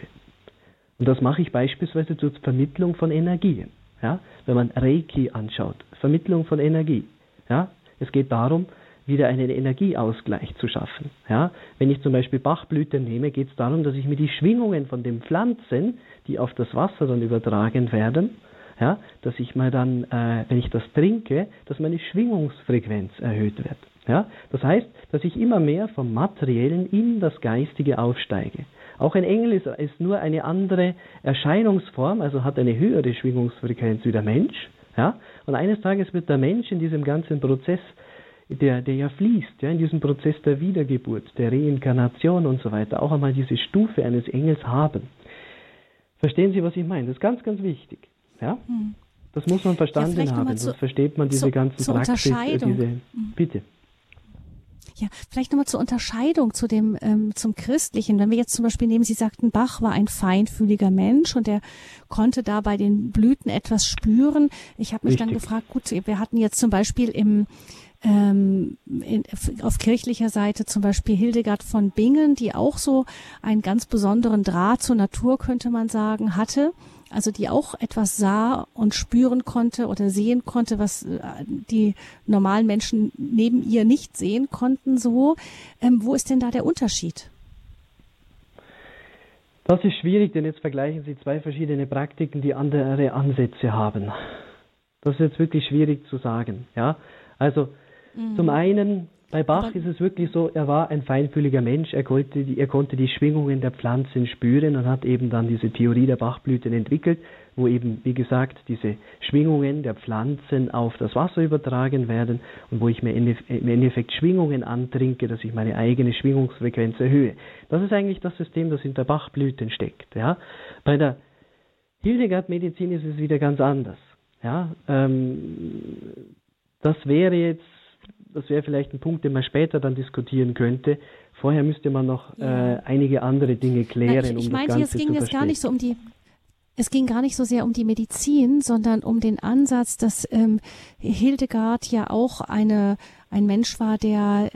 Und das mache ich beispielsweise zur Vermittlung von Energien. Ja? Wenn man Reiki anschaut, Vermittlung von Energie. Ja? Es geht darum, wieder einen Energieausgleich zu schaffen. Ja? Wenn ich zum Beispiel Bachblüten nehme, geht es darum, dass ich mir die Schwingungen von den Pflanzen, die auf das Wasser dann übertragen werden, ja, dass ich mal dann, äh, wenn ich das trinke, dass meine Schwingungsfrequenz erhöht wird. Ja, das heißt, dass ich immer mehr vom Materiellen in das Geistige aufsteige. Auch ein Engel ist, ist nur eine andere Erscheinungsform, also hat eine höhere Schwingungsfrequenz wie der Mensch. Ja, und eines Tages wird der Mensch in diesem ganzen Prozess der, der ja fließt, ja, in diesem Prozess der Wiedergeburt, der Reinkarnation und so weiter, auch einmal diese Stufe eines Engels haben. Verstehen Sie, was ich meine? Das ist ganz, ganz wichtig. Ja? Hm. Das muss man verstanden ja, haben, sonst versteht man diese ganzen Praxis. Äh, diese, hm. bitte. Ja, vielleicht nochmal zur Unterscheidung zu dem ähm, zum Christlichen. Wenn wir jetzt zum Beispiel nehmen, Sie sagten, Bach war ein feinfühliger Mensch und er konnte da bei den Blüten etwas spüren. Ich habe mich Richtig. dann gefragt, gut, wir hatten jetzt zum Beispiel im ähm, in, auf kirchlicher Seite zum Beispiel Hildegard von Bingen, die auch so einen ganz besonderen Draht zur Natur, könnte man sagen, hatte also die auch etwas sah und spüren konnte oder sehen konnte, was äh, die normalen Menschen neben ihr nicht sehen konnten, so. Ähm, wo ist denn da der Unterschied? Das ist schwierig, denn jetzt vergleichen Sie zwei verschiedene Praktiken, die andere Ansätze haben. Das ist jetzt wirklich schwierig zu sagen. Ja, also mhm. zum einen bei Bach ist es wirklich so, er war ein feinfühliger Mensch, er konnte, die, er konnte die Schwingungen der Pflanzen spüren und hat eben dann diese Theorie der Bachblüten entwickelt, wo eben, wie gesagt, diese Schwingungen der Pflanzen auf das Wasser übertragen werden und wo ich mir im Endeffekt Schwingungen antrinke, dass ich meine eigene Schwingungsfrequenz erhöhe. Das ist eigentlich das System, das in der Bachblüten steckt. Ja? Bei der Hildegard-Medizin ist es wieder ganz anders. Ja? Ähm, das wäre jetzt das wäre vielleicht ein Punkt, den man später dann diskutieren könnte. Vorher müsste man noch ja. äh, einige andere Dinge klären. Na, ich, ich um meinte, es ging jetzt gar nicht so um die es ging gar nicht so sehr um die Medizin, sondern um den Ansatz, dass ähm, Hildegard ja auch eine, ein Mensch war, der,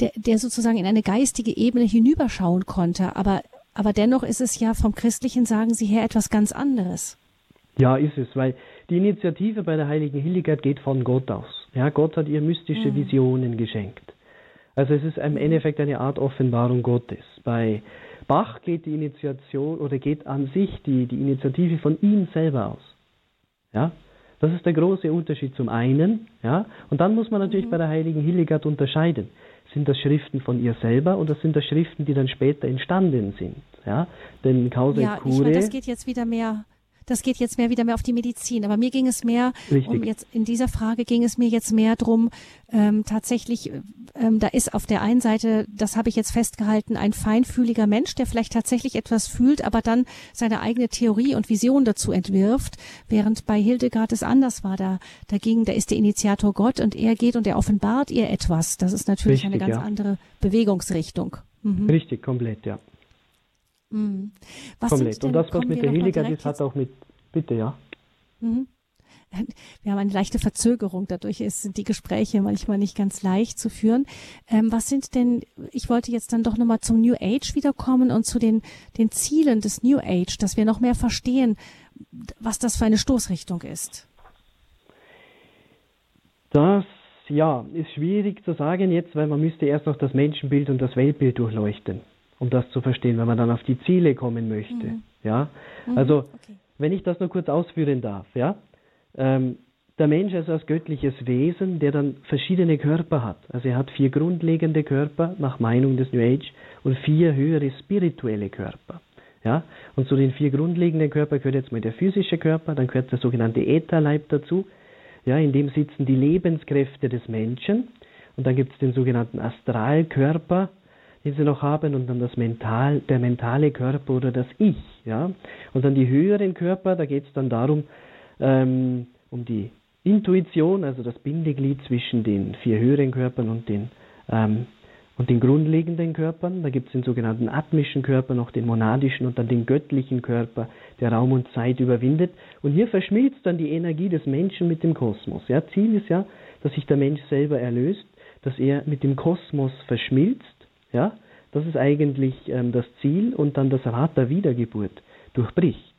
der, der sozusagen in eine geistige Ebene hinüberschauen konnte. Aber, aber dennoch ist es ja vom Christlichen, sagen Sie her, etwas ganz anderes. Ja, ist es, weil die Initiative bei der heiligen Hildegard geht von Gott aus. Ja, Gott hat ihr mystische mhm. Visionen geschenkt. Also es ist im mhm. Endeffekt eine Art Offenbarung Gottes. Bei Bach geht die Initiation oder geht an sich die, die Initiative von ihm selber aus. Ja, das ist der große Unterschied zum einen. Ja, und dann muss man natürlich mhm. bei der heiligen Hildegard unterscheiden. Sind das Schriften von ihr selber oder sind das Schriften, die dann später entstanden sind? Ja, denn Causa ja, Cure. Ich meine, das geht jetzt wieder mehr das geht jetzt mehr wieder mehr auf die Medizin. Aber mir ging es mehr, Richtig. um jetzt in dieser Frage ging es mir jetzt mehr drum, ähm, tatsächlich, ähm, da ist auf der einen Seite, das habe ich jetzt festgehalten, ein feinfühliger Mensch, der vielleicht tatsächlich etwas fühlt, aber dann seine eigene Theorie und Vision dazu entwirft, während bei Hildegard es anders war. Da, da ging, da ist der Initiator Gott und er geht und er offenbart ihr etwas. Das ist natürlich Richtig, eine ganz ja. andere Bewegungsrichtung. Mhm. Richtig, komplett, ja. Mhm. Komplett. Denn, Und das, was mit der Hildegard ist, hat auch mit, bitte, ja. Mhm. Wir haben eine leichte Verzögerung, dadurch sind die Gespräche manchmal nicht ganz leicht zu führen. Ähm, was sind denn, ich wollte jetzt dann doch nochmal zum New Age wiederkommen und zu den, den Zielen des New Age, dass wir noch mehr verstehen, was das für eine Stoßrichtung ist. Das, ja, ist schwierig zu sagen jetzt, weil man müsste erst noch das Menschenbild und das Weltbild durchleuchten um das zu verstehen, wenn man dann auf die Ziele kommen möchte. Mhm. Ja, mhm. also okay. wenn ich das nur kurz ausführen darf, ja, ähm, der Mensch ist als göttliches Wesen, der dann verschiedene Körper hat. Also er hat vier grundlegende Körper nach Meinung des New Age und vier höhere spirituelle Körper. Ja, und zu den vier grundlegenden Körpern gehört jetzt mal der physische Körper, dann gehört der sogenannte Ätherleib dazu. Ja, in dem sitzen die Lebenskräfte des Menschen. Und dann gibt es den sogenannten Astralkörper, den sie noch haben und dann das Mental, der mentale Körper oder das Ich, ja. Und dann die höheren Körper, da geht es dann darum, ähm, um die Intuition, also das Bindeglied zwischen den vier höheren Körpern und den, ähm, und den grundlegenden Körpern. Da gibt es den sogenannten atmischen Körper, noch den monadischen und dann den göttlichen Körper, der Raum und Zeit überwindet. Und hier verschmilzt dann die Energie des Menschen mit dem Kosmos. Ja, Ziel ist ja, dass sich der Mensch selber erlöst, dass er mit dem Kosmos verschmilzt ja, das ist eigentlich ähm, das Ziel und dann das Rad der Wiedergeburt durchbricht.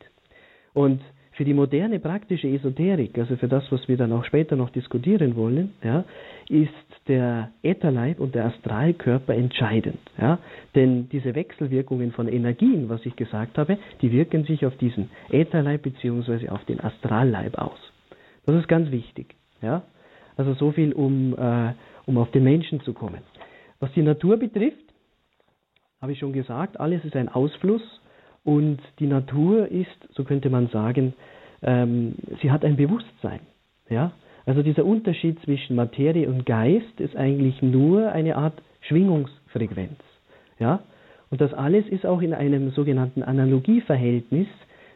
Und für die moderne praktische Esoterik, also für das, was wir dann auch später noch diskutieren wollen, ja, ist der Ätherleib und der Astralkörper entscheidend. Ja? Denn diese Wechselwirkungen von Energien, was ich gesagt habe, die wirken sich auf diesen Ätherleib bzw. auf den Astralleib aus. Das ist ganz wichtig. Ja? Also so viel, um, äh, um auf den Menschen zu kommen. Was die Natur betrifft, habe ich schon gesagt, alles ist ein Ausfluss und die Natur ist, so könnte man sagen, ähm, sie hat ein Bewusstsein. Ja? Also dieser Unterschied zwischen Materie und Geist ist eigentlich nur eine Art Schwingungsfrequenz. Ja? Und das alles ist auch in einem sogenannten Analogieverhältnis,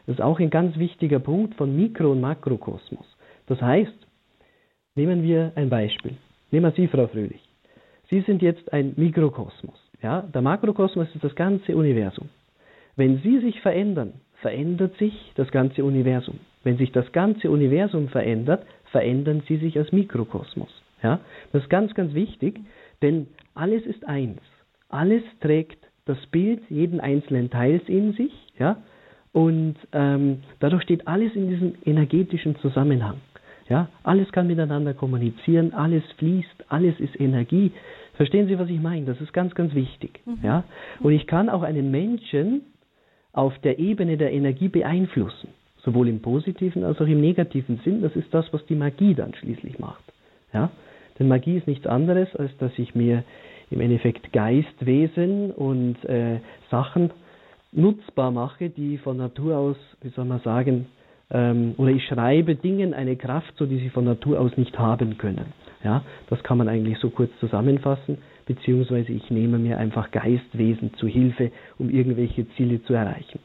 das ist auch ein ganz wichtiger Punkt von Mikro- und Makrokosmos. Das heißt, nehmen wir ein Beispiel. Nehmen wir Sie, Frau Fröhlich. Sie sind jetzt ein Mikrokosmos. Ja? Der Makrokosmos ist das ganze Universum. Wenn Sie sich verändern, verändert sich das ganze Universum. Wenn sich das ganze Universum verändert, verändern Sie sich als Mikrokosmos. Ja? Das ist ganz, ganz wichtig, denn alles ist eins. Alles trägt das Bild jeden einzelnen Teils in sich, ja, und ähm, dadurch steht alles in diesem energetischen Zusammenhang. Ja, alles kann miteinander kommunizieren, alles fließt, alles ist Energie. Verstehen Sie, was ich meine? Das ist ganz, ganz wichtig. Mhm. Ja, und ich kann auch einen Menschen auf der Ebene der Energie beeinflussen, sowohl im positiven als auch im negativen Sinn. Das ist das, was die Magie dann schließlich macht. Ja, denn Magie ist nichts anderes, als dass ich mir im Endeffekt Geistwesen und äh, Sachen nutzbar mache, die von Natur aus, wie soll man sagen, ähm, oder ich schreibe Dingen eine Kraft, so die sie von Natur aus nicht haben können. Ja, das kann man eigentlich so kurz zusammenfassen, beziehungsweise ich nehme mir einfach Geistwesen zu Hilfe, um irgendwelche Ziele zu erreichen.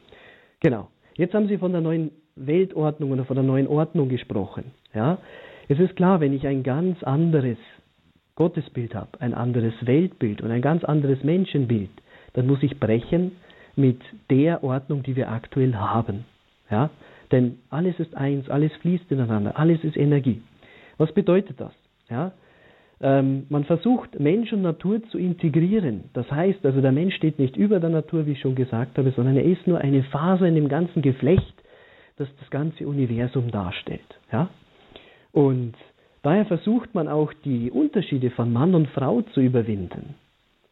Genau. Jetzt haben Sie von der neuen Weltordnung oder von der neuen Ordnung gesprochen. Ja, es ist klar, wenn ich ein ganz anderes Gottesbild habe, ein anderes Weltbild und ein ganz anderes Menschenbild, dann muss ich brechen mit der Ordnung, die wir aktuell haben. Ja? Denn alles ist eins, alles fließt ineinander, alles ist Energie. Was bedeutet das? Ja? Ähm, man versucht, Mensch und Natur zu integrieren. Das heißt, also der Mensch steht nicht über der Natur, wie ich schon gesagt habe, sondern er ist nur eine Faser in dem ganzen Geflecht, das das ganze Universum darstellt. Ja? Und Daher versucht man auch die Unterschiede von Mann und Frau zu überwinden.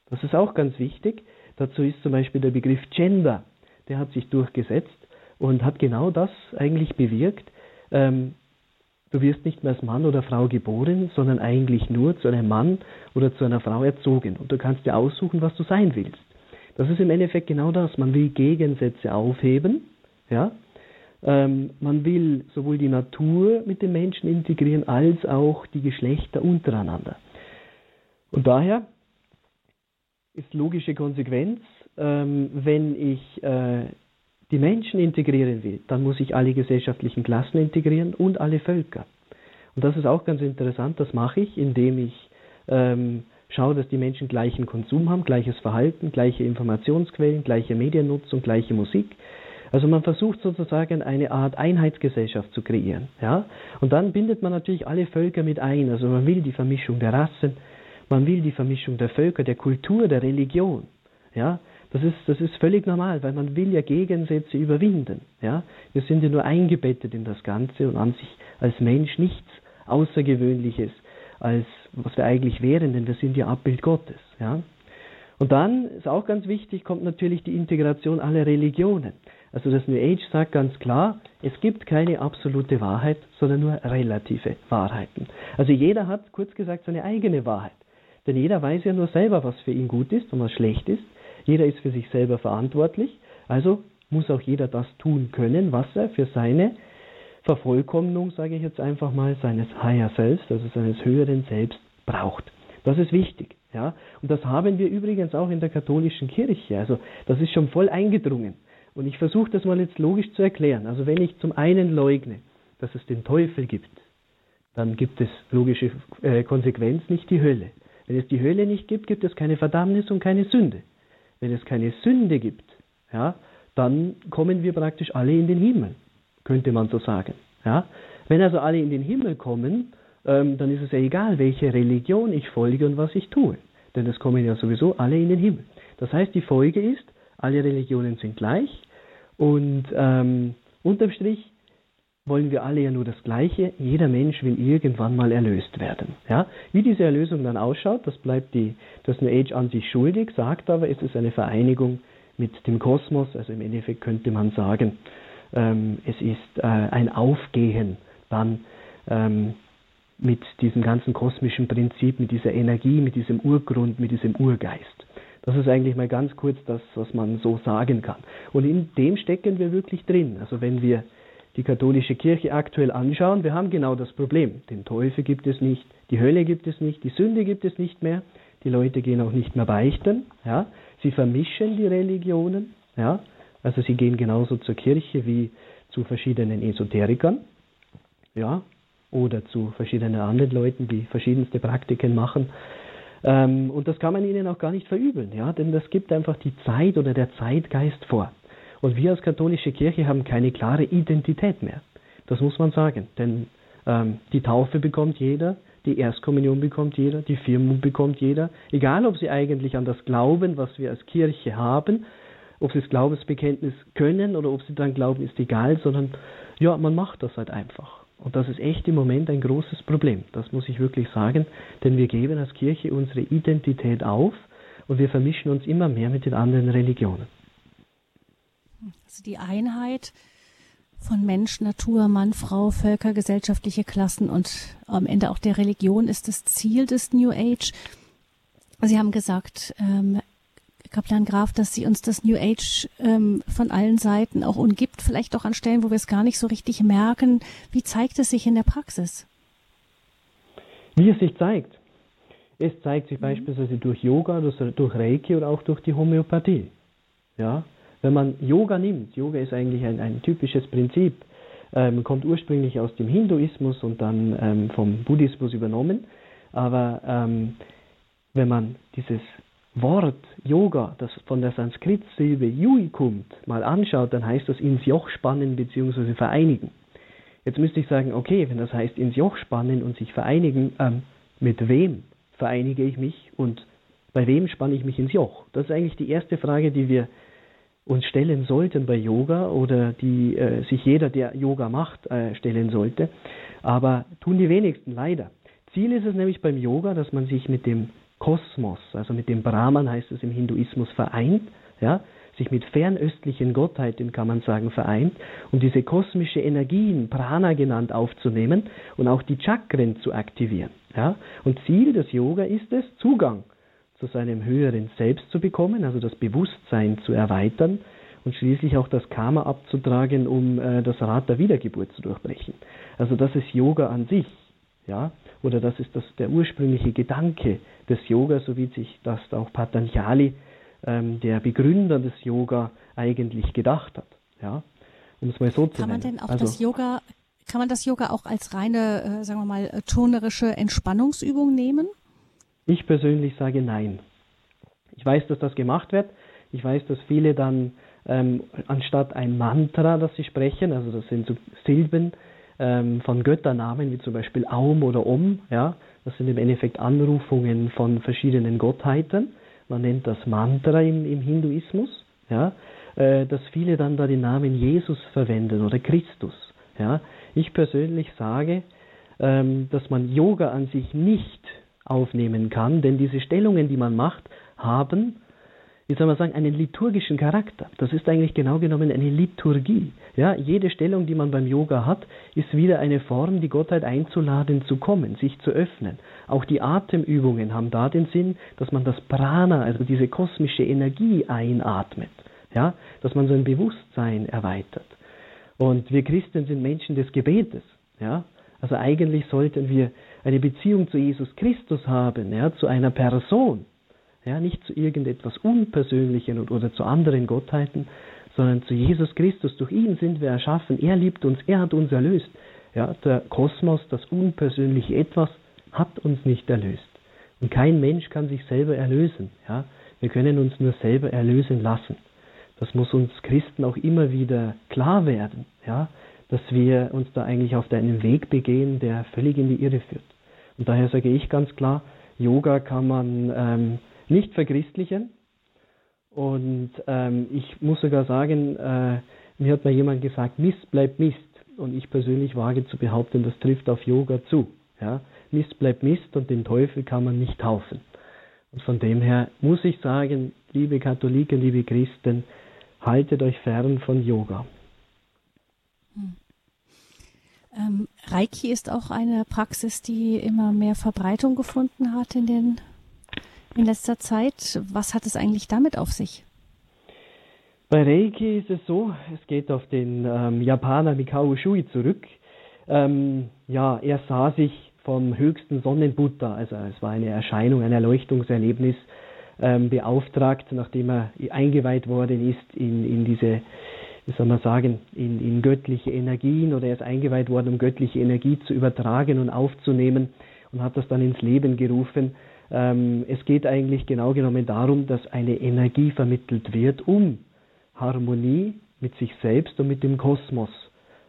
Das ist auch ganz wichtig. Dazu ist zum Beispiel der Begriff Gender, der hat sich durchgesetzt und hat genau das eigentlich bewirkt. Ähm, du wirst nicht mehr als Mann oder Frau geboren, sondern eigentlich nur zu einem Mann oder zu einer Frau erzogen. Und du kannst dir aussuchen, was du sein willst. Das ist im Endeffekt genau das. Man will Gegensätze aufheben, ja, ähm, man will sowohl die Natur mit den Menschen integrieren, als auch die Geschlechter untereinander. Und daher ist logische Konsequenz, ähm, wenn ich äh, die Menschen integrieren will, dann muss ich alle gesellschaftlichen Klassen integrieren und alle Völker. Und das ist auch ganz interessant, das mache ich, indem ich ähm, schaue, dass die Menschen gleichen Konsum haben, gleiches Verhalten, gleiche Informationsquellen, gleiche Mediennutzung, gleiche Musik. Also man versucht sozusagen eine Art Einheitsgesellschaft zu kreieren. Ja? Und dann bindet man natürlich alle Völker mit ein. Also man will die Vermischung der Rassen, man will die Vermischung der Völker, der Kultur, der Religion. Ja? Das ist, das ist völlig normal, weil man will ja Gegensätze überwinden. Ja? Wir sind ja nur eingebettet in das Ganze und an sich als Mensch nichts Außergewöhnliches, als was wir eigentlich wären, denn wir sind ja Abbild Gottes. Ja? Und dann ist auch ganz wichtig, kommt natürlich die Integration aller Religionen. Also das New Age sagt ganz klar, es gibt keine absolute Wahrheit, sondern nur relative Wahrheiten. Also jeder hat, kurz gesagt, seine eigene Wahrheit. Denn jeder weiß ja nur selber, was für ihn gut ist und was schlecht ist. Jeder ist für sich selber verantwortlich. Also muss auch jeder das tun können, was er für seine Vervollkommnung, sage ich jetzt einfach mal, seines Higher Selbst, also seines höheren Selbst braucht. Das ist wichtig. Ja? Und das haben wir übrigens auch in der katholischen Kirche. Also das ist schon voll eingedrungen. Und ich versuche das mal jetzt logisch zu erklären. Also wenn ich zum einen leugne, dass es den Teufel gibt, dann gibt es logische äh, Konsequenz nicht die Hölle. Wenn es die Hölle nicht gibt, gibt es keine Verdammnis und keine Sünde. Wenn es keine Sünde gibt, ja, dann kommen wir praktisch alle in den Himmel, könnte man so sagen. Ja. Wenn also alle in den Himmel kommen, ähm, dann ist es ja egal, welche Religion ich folge und was ich tue. Denn es kommen ja sowieso alle in den Himmel. Das heißt, die Folge ist, alle Religionen sind gleich und ähm, unterm Strich wollen wir alle ja nur das Gleiche. Jeder Mensch will irgendwann mal erlöst werden. Ja? Wie diese Erlösung dann ausschaut, das bleibt die, das New Age an sich schuldig, sagt aber, es ist eine Vereinigung mit dem Kosmos. Also im Endeffekt könnte man sagen, ähm, es ist äh, ein Aufgehen dann ähm, mit diesem ganzen kosmischen Prinzip, mit dieser Energie, mit diesem Urgrund, mit diesem Urgeist. Das ist eigentlich mal ganz kurz das, was man so sagen kann. Und in dem stecken wir wirklich drin. Also wenn wir die katholische Kirche aktuell anschauen, wir haben genau das Problem. Den Teufel gibt es nicht, die Hölle gibt es nicht, die Sünde gibt es nicht mehr, die Leute gehen auch nicht mehr beichten, ja. Sie vermischen die Religionen, ja. Also sie gehen genauso zur Kirche wie zu verschiedenen Esoterikern, ja, oder zu verschiedenen anderen Leuten, die verschiedenste Praktiken machen. Ähm, und das kann man ihnen auch gar nicht verübeln, ja, denn das gibt einfach die Zeit oder der Zeitgeist vor. Und wir als katholische Kirche haben keine klare Identität mehr. Das muss man sagen, denn ähm, die Taufe bekommt jeder, die Erstkommunion bekommt jeder, die Firmung bekommt jeder, egal ob sie eigentlich an das glauben, was wir als Kirche haben, ob sie das Glaubensbekenntnis können oder ob sie dann glauben, ist egal, sondern ja, man macht das halt einfach. Und das ist echt im Moment ein großes Problem, das muss ich wirklich sagen, denn wir geben als Kirche unsere Identität auf und wir vermischen uns immer mehr mit den anderen Religionen. Also die Einheit von Mensch, Natur, Mann, Frau, Völker, gesellschaftliche Klassen und am Ende auch der Religion ist das Ziel des New Age. Sie haben gesagt, ähm, Kaplan Graf, dass Sie uns das New Age ähm, von allen Seiten auch umgibt, vielleicht auch an Stellen, wo wir es gar nicht so richtig merken. Wie zeigt es sich in der Praxis? Wie es sich zeigt. Es zeigt sich mhm. beispielsweise durch Yoga, durch Reiki oder auch durch die Homöopathie. Ja, wenn man Yoga nimmt, Yoga ist eigentlich ein, ein typisches Prinzip, ähm, kommt ursprünglich aus dem Hinduismus und dann ähm, vom Buddhismus übernommen. Aber ähm, wenn man dieses Wort Yoga, das von der Sanskrit-Silbe Yui kommt, mal anschaut, dann heißt das ins Joch spannen bzw. vereinigen. Jetzt müsste ich sagen, okay, wenn das heißt ins Joch spannen und sich vereinigen, ähm, mit wem vereinige ich mich und bei wem spanne ich mich ins Joch? Das ist eigentlich die erste Frage, die wir uns stellen sollten bei Yoga oder die äh, sich jeder, der Yoga macht, äh, stellen sollte. Aber tun die wenigsten leider. Ziel ist es nämlich beim Yoga, dass man sich mit dem Kosmos, also mit dem Brahman heißt es im Hinduismus vereint, ja, sich mit fernöstlichen Gottheiten, kann man sagen, vereint, um diese kosmische Energien, Prana genannt, aufzunehmen und auch die Chakren zu aktivieren. Ja. Und Ziel des Yoga ist es, Zugang zu seinem höheren Selbst zu bekommen, also das Bewusstsein zu erweitern und schließlich auch das Karma abzutragen, um äh, das Rad der Wiedergeburt zu durchbrechen. Also das ist Yoga an sich, ja, oder das ist das, der ursprüngliche Gedanke des Yoga, so wie sich das auch Patanjali, ähm, der Begründer des Yoga, eigentlich gedacht hat, ja, um es mal so zu Kann nennen. Kann man denn auch also, das Yoga, kann man das Yoga auch als reine, äh, sagen wir mal, turnerische Entspannungsübung nehmen? Ich persönlich sage nein. Ich weiß, dass das gemacht wird. Ich weiß, dass viele dann ähm, anstatt ein Mantra, das sie sprechen, also das sind so Silben ähm, von Götternamen, wie zum Beispiel Aum oder Om, ja, das sind im Endeffekt Anrufungen von verschiedenen Gottheiten. Man nennt das Mantra im, im Hinduismus, ja, äh, dass viele dann da den Namen Jesus verwenden oder Christus. Ja. Ich persönlich sage, ähm, dass man Yoga an sich nicht aufnehmen kann, denn diese Stellungen, die man macht, haben, wie soll man sagen, einen liturgischen Charakter. Das ist eigentlich genau genommen eine Liturgie. Ja, jede Stellung, die man beim Yoga hat, ist wieder eine Form, die Gottheit einzuladen zu kommen, sich zu öffnen. Auch die Atemübungen haben da den Sinn, dass man das Prana, also diese kosmische Energie einatmet. Ja, dass man sein Bewusstsein erweitert. Und wir Christen sind Menschen des Gebetes. Ja, also eigentlich sollten wir eine Beziehung zu Jesus Christus haben, ja, zu einer Person, ja, nicht zu irgendetwas Unpersönlichem oder zu anderen Gottheiten, sondern zu Jesus Christus. Durch ihn sind wir erschaffen. Er liebt uns, er hat uns erlöst. Ja, der Kosmos, das unpersönliche Etwas, hat uns nicht erlöst. Und kein Mensch kann sich selber erlösen. Ja. Wir können uns nur selber erlösen lassen. Das muss uns Christen auch immer wieder klar werden, ja, dass wir uns da eigentlich auf einen Weg begehen, der völlig in die Irre führt. Und daher sage ich ganz klar, Yoga kann man ähm, nicht verchristlichen. Und ähm, ich muss sogar sagen, äh, mir hat mal jemand gesagt, Mist bleibt Mist. Und ich persönlich wage zu behaupten, das trifft auf Yoga zu. Ja? Mist bleibt Mist und den Teufel kann man nicht taufen. Und von dem her muss ich sagen, liebe Katholiken, liebe Christen, haltet euch fern von Yoga. Hm. Ähm, Reiki ist auch eine Praxis, die immer mehr Verbreitung gefunden hat in, den, in letzter Zeit. Was hat es eigentlich damit auf sich? Bei Reiki ist es so, es geht auf den ähm, Japaner Mikao Ushui zurück. Ähm, ja, er sah sich vom höchsten Sonnenbuddha, also es war eine Erscheinung, ein Erleuchtungserlebnis, ähm, beauftragt, nachdem er eingeweiht worden ist in, in diese wie soll man sagen, in, in göttliche Energien oder er ist eingeweiht worden, um göttliche Energie zu übertragen und aufzunehmen. und hat das dann ins Leben gerufen. Ähm, es geht eigentlich genau genommen darum, dass eine Energie vermittelt wird, um Harmonie mit sich selbst und mit dem Kosmos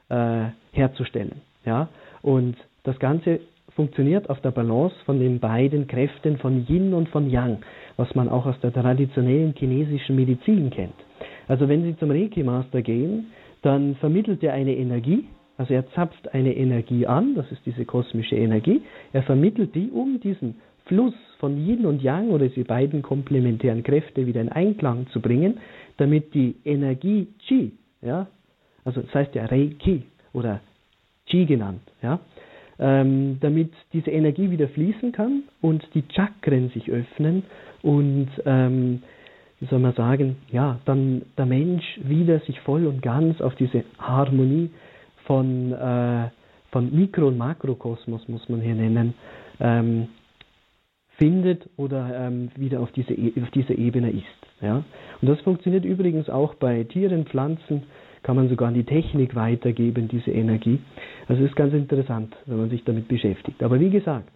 äh, herzustellen. Ja? Und das Ganze funktioniert auf der Balance von den beiden Kräften von Yin und von Yang, was man auch aus der traditionellen chinesischen Medizin kennt. Also wenn Sie zum Reiki-Master gehen, dann vermittelt er eine Energie, also er zapft eine Energie an, das ist diese kosmische Energie, er vermittelt die, um diesen Fluss von Yin und Yang oder diese beiden komplementären Kräfte wieder in Einklang zu bringen, damit die Energie Qi, ja, also das heißt ja Reiki oder Qi genannt, ja, ähm, damit diese Energie wieder fließen kann und die Chakren sich öffnen und ähm, wie soll man sagen, ja, dann der Mensch wieder sich voll und ganz auf diese Harmonie von, äh, von Mikro- und Makrokosmos, muss man hier nennen, ähm, findet oder ähm, wieder auf, diese, e, auf dieser Ebene ist. Ja? Und das funktioniert übrigens auch bei Tieren, Pflanzen, kann man sogar an die Technik weitergeben, diese Energie. Also es ist ganz interessant, wenn man sich damit beschäftigt. Aber wie gesagt,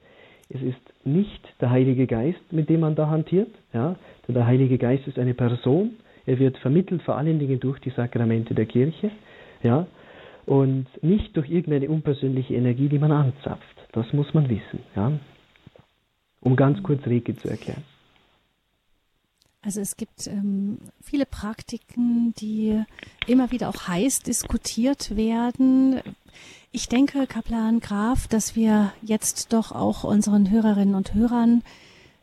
es ist nicht der Heilige Geist, mit dem man da hantiert. Ja? Denn der Heilige Geist ist eine Person. Er wird vermittelt vor allen Dingen durch die Sakramente der Kirche. Ja? Und nicht durch irgendeine unpersönliche Energie, die man anzapft. Das muss man wissen. Ja? Um ganz kurz Reiki zu erklären. Also es gibt ähm, viele Praktiken, die immer wieder auch heiß diskutiert werden. Ich denke, Kaplan Graf, dass wir jetzt doch auch unseren Hörerinnen und Hörern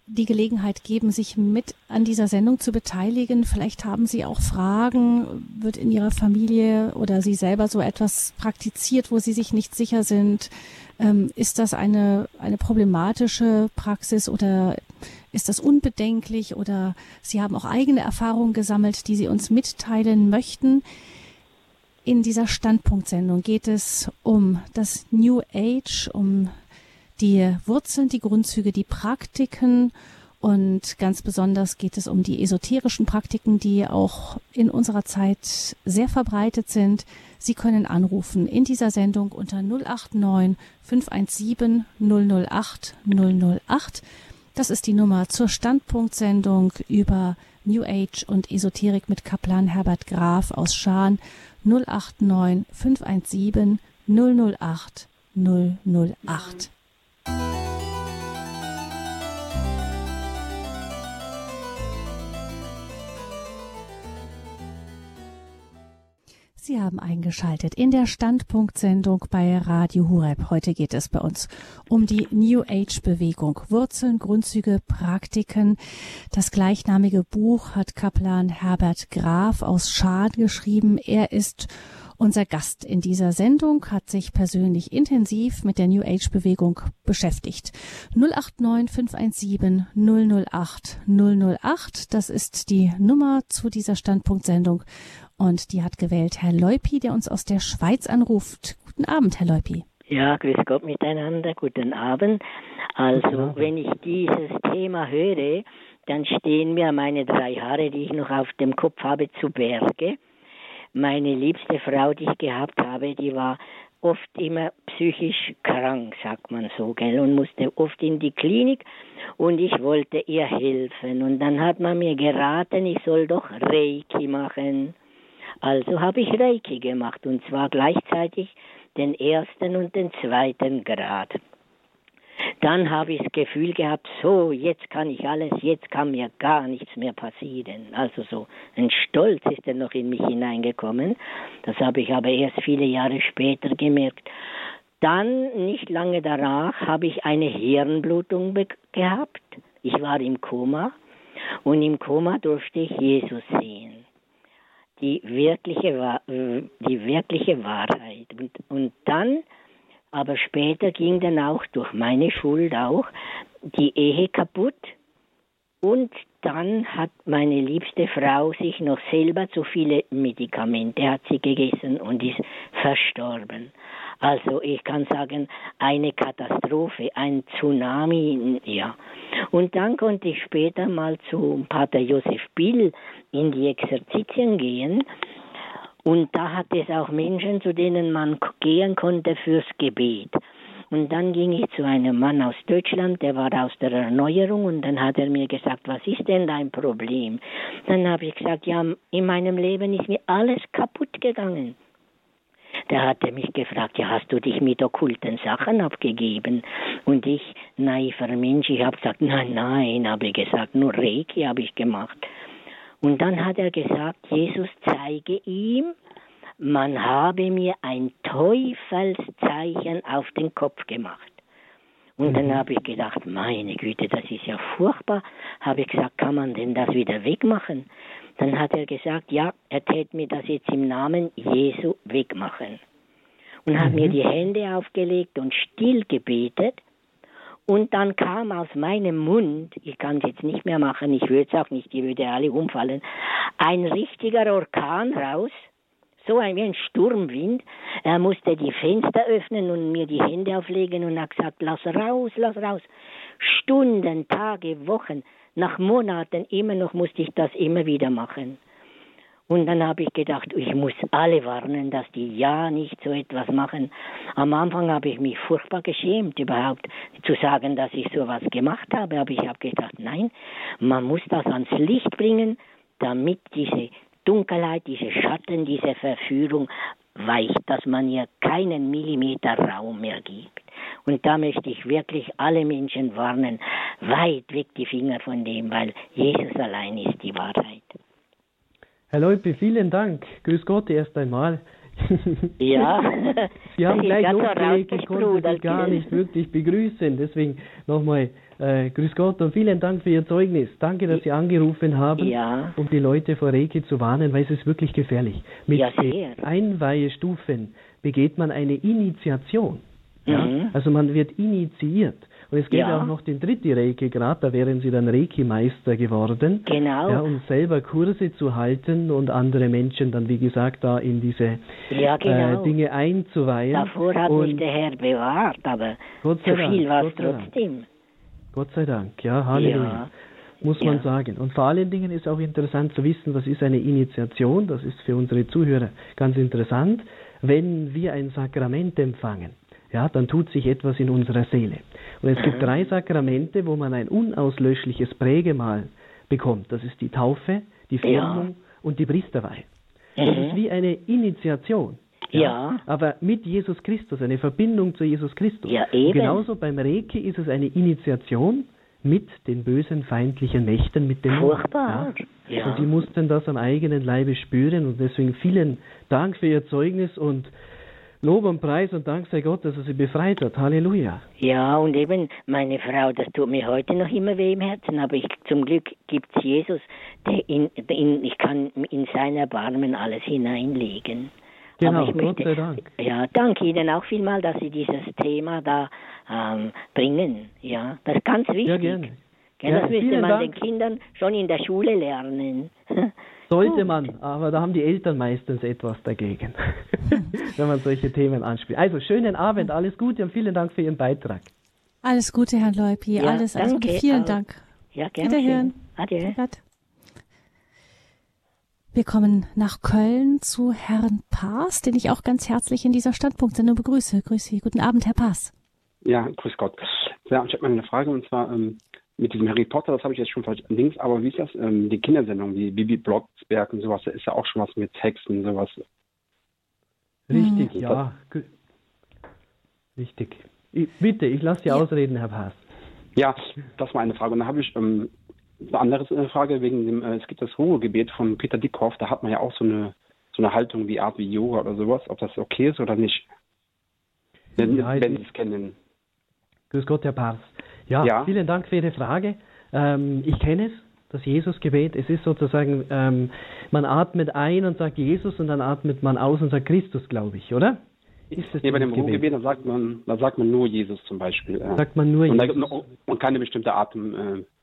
die Gelegenheit geben, sich mit an dieser Sendung zu beteiligen. Vielleicht haben Sie auch Fragen, wird in Ihrer Familie oder Sie selber so etwas praktiziert, wo Sie sich nicht sicher sind. Ähm, ist das eine, eine problematische Praxis oder ist das unbedenklich oder Sie haben auch eigene Erfahrungen gesammelt, die Sie uns mitteilen möchten? In dieser Standpunktsendung geht es um das New Age, um die Wurzeln, die Grundzüge, die Praktiken und ganz besonders geht es um die esoterischen Praktiken, die auch in unserer Zeit sehr verbreitet sind. Sie können anrufen in dieser Sendung unter 089 517 008 008. Das ist die Nummer zur Standpunktsendung über New Age und Esoterik mit Kaplan Herbert Graf aus Schaan 089 517 008 008. Sie haben eingeschaltet in der Standpunktsendung bei Radio Hureb. Heute geht es bei uns um die New Age Bewegung. Wurzeln, Grundzüge, Praktiken. Das gleichnamige Buch hat Kaplan Herbert Graf aus Schad geschrieben. Er ist unser Gast in dieser Sendung hat sich persönlich intensiv mit der New Age Bewegung beschäftigt. 089 517 008 008, das ist die Nummer zu dieser Standpunktsendung und die hat gewählt Herr Leupi, der uns aus der Schweiz anruft. Guten Abend, Herr Leupi. Ja, grüß Gott miteinander, guten Abend. Also, wenn ich dieses Thema höre, dann stehen mir meine drei Haare, die ich noch auf dem Kopf habe, zu Berge. Meine liebste Frau, die ich gehabt habe, die war oft immer psychisch krank, sagt man so, gell, und musste oft in die Klinik und ich wollte ihr helfen. Und dann hat man mir geraten, ich soll doch Reiki machen. Also habe ich Reiki gemacht und zwar gleichzeitig den ersten und den zweiten Grad. Dann habe ich das Gefühl gehabt, so, jetzt kann ich alles, jetzt kann mir gar nichts mehr passieren. Also so ein Stolz ist dann noch in mich hineingekommen. Das habe ich aber erst viele Jahre später gemerkt. Dann, nicht lange danach, habe ich eine Hirnblutung gehabt. Ich war im Koma und im Koma durfte ich Jesus sehen die wirkliche, die wirkliche Wahrheit. Und, und dann, aber später ging dann auch durch meine Schuld auch die Ehe kaputt. Und dann hat meine liebste Frau sich noch selber zu viele Medikamente hat sie gegessen und ist verstorben. Also ich kann sagen, eine Katastrophe, ein Tsunami, ja. Und dann konnte ich später mal zu Pater Josef Bill in die Exerzitien gehen. Und da hat es auch Menschen, zu denen man gehen konnte fürs Gebet. Und dann ging ich zu einem Mann aus Deutschland, der war aus der Erneuerung und dann hat er mir gesagt, was ist denn dein Problem? Dann habe ich gesagt, ja, in meinem Leben ist mir alles kaputt gegangen. Da hat er mich gefragt, ja, hast du dich mit okkulten Sachen abgegeben? Und ich, naiver Mensch, ich habe gesagt, nein, nein, habe ich gesagt, nur Reiki habe ich gemacht. Und dann hat er gesagt, Jesus zeige ihm, man habe mir ein Teufelszeichen auf den Kopf gemacht. Und dann mhm. habe ich gedacht, meine Güte, das ist ja furchtbar. Habe ich gesagt, kann man denn das wieder wegmachen? Dann hat er gesagt, ja, er täte mir das jetzt im Namen Jesu wegmachen. Und mhm. hat mir mhm. die Hände aufgelegt und still gebetet. Und dann kam aus meinem Mund, ich kann es jetzt nicht mehr machen, ich würde es auch nicht, die würde alle umfallen, ein richtiger Orkan raus, so ein wie ein Sturmwind. Er musste die Fenster öffnen und mir die Hände auflegen und hat gesagt, lass raus, lass raus. Stunden, Tage, Wochen, nach Monaten immer noch musste ich das immer wieder machen. Und dann habe ich gedacht, ich muss alle warnen, dass die ja nicht so etwas machen. Am Anfang habe ich mich furchtbar geschämt, überhaupt zu sagen, dass ich sowas gemacht habe. Aber ich habe gedacht, nein, man muss das ans Licht bringen, damit diese Dunkelheit, diese Schatten, diese Verführung weicht, dass man ihr keinen Millimeter Raum mehr gibt. Und da möchte ich wirklich alle Menschen warnen, weit weg die Finger von dem, weil Jesus allein ist die Wahrheit. Herr Leupe, vielen Dank. Grüß Gott erst einmal. Ja. Sie haben gleich losgelegt, ich konnte Sie gar nicht wirklich begrüßen. Deswegen nochmal äh, Grüß Gott und vielen Dank für Ihr Zeugnis. Danke, dass Sie angerufen haben, ja. um die Leute vor Reiki zu warnen, weil es ist wirklich gefährlich. Mit ja, Einweihestufen begeht man eine Initiation. Ja? Mhm. Also man wird initiiert. Und es gibt ja. auch noch den dritten Reiki-Grad, da wären sie dann Reiki-Meister geworden. Genau. Ja, um selber Kurse zu halten und andere Menschen dann, wie gesagt, da in diese ja, genau. äh, Dinge einzuweihen. Davor hat und mich der Herr bewahrt, aber Gott sei zu viel war es trotzdem. Gott sei Dank, ja, Halleluja. Ja. Muss man sagen. Und vor allen Dingen ist auch interessant zu wissen, was ist eine Initiation. Das ist für unsere Zuhörer ganz interessant. Wenn wir ein Sakrament empfangen, ja, dann tut sich etwas in unserer Seele. Und es gibt mhm. drei Sakramente, wo man ein unauslöschliches Prägemal bekommt. Das ist die Taufe, die Firmung ja. und die Priesterweihe. Das ist mhm. wie eine Initiation. Ja. ja. Aber mit Jesus Christus, eine Verbindung zu Jesus Christus. Ja, eben. genauso beim Reiki ist es eine Initiation mit den bösen feindlichen Mächten, mit dem Furchtbar. Ja. ja. Und sie mussten das am eigenen Leibe spüren und deswegen vielen Dank für Ihr Zeugnis und Lob und Preis und Dank sei Gott, dass er sie befreit hat. Halleluja. Ja, und eben meine Frau, das tut mir heute noch immer weh im Herzen, aber ich, zum Glück gibt es Jesus, der in, in, ich kann in sein Erbarmen alles hineinlegen. Genau, möchte, Gott sei Dank. Ja, danke Ihnen auch vielmal, dass Sie dieses Thema da ähm, bringen. Ja, das ist ganz wichtig. Ja, gerne. Gell, ja, das müsste man Dank. den Kindern schon in der Schule lernen. Sollte man, aber da haben die Eltern meistens etwas dagegen, wenn man solche Themen anspielt. Also schönen Abend, alles Gute und vielen Dank für Ihren Beitrag. Alles Gute, Herr Leupi, ja, alles, alles Gute. Vielen auch. Dank. Ja, gerne. Wiederhören. Adieu. Wir kommen nach Köln zu Herrn Paas, den ich auch ganz herzlich in dieser Standpunktsendung begrüße. Grüße Sie. Guten Abend, Herr Paas. Ja, grüß Gott. Ja, ich habe mal eine Frage und zwar, ähm, mit diesem Harry Potter, das habe ich jetzt schon links, aber wie ist das, ähm, die Kindersendung, wie Bibi Blocksberg und sowas, da ist ja auch schon was mit Texten und sowas. Richtig, mhm. ja. Richtig. Ich, bitte, ich lasse Sie ja. ausreden, Herr Paas. Ja, das war eine Frage. Und dann habe ich ähm, eine andere äh, Frage wegen dem, äh, es gibt das Ruhegebet von Peter Dickhoff, da hat man ja auch so eine so eine Haltung wie Art wie Yoga oder sowas, ob das okay ist oder nicht. Wenn, ja, wenn Sie es kennen. Grüß Gott, Herr Paas. Ja, ja, vielen Dank für Ihre Frage. Ähm, ich kenne es, das Jesusgebet. Es ist sozusagen, ähm, man atmet ein und sagt Jesus und dann atmet man aus und sagt Christus, glaube ich, oder? Ist das nee, bei dem Ruhegebet, da sagt man, da sagt man nur Jesus zum Beispiel. Äh. Sagt man nur und Jesus. Und keine bestimmte Atemtechnik. Äh,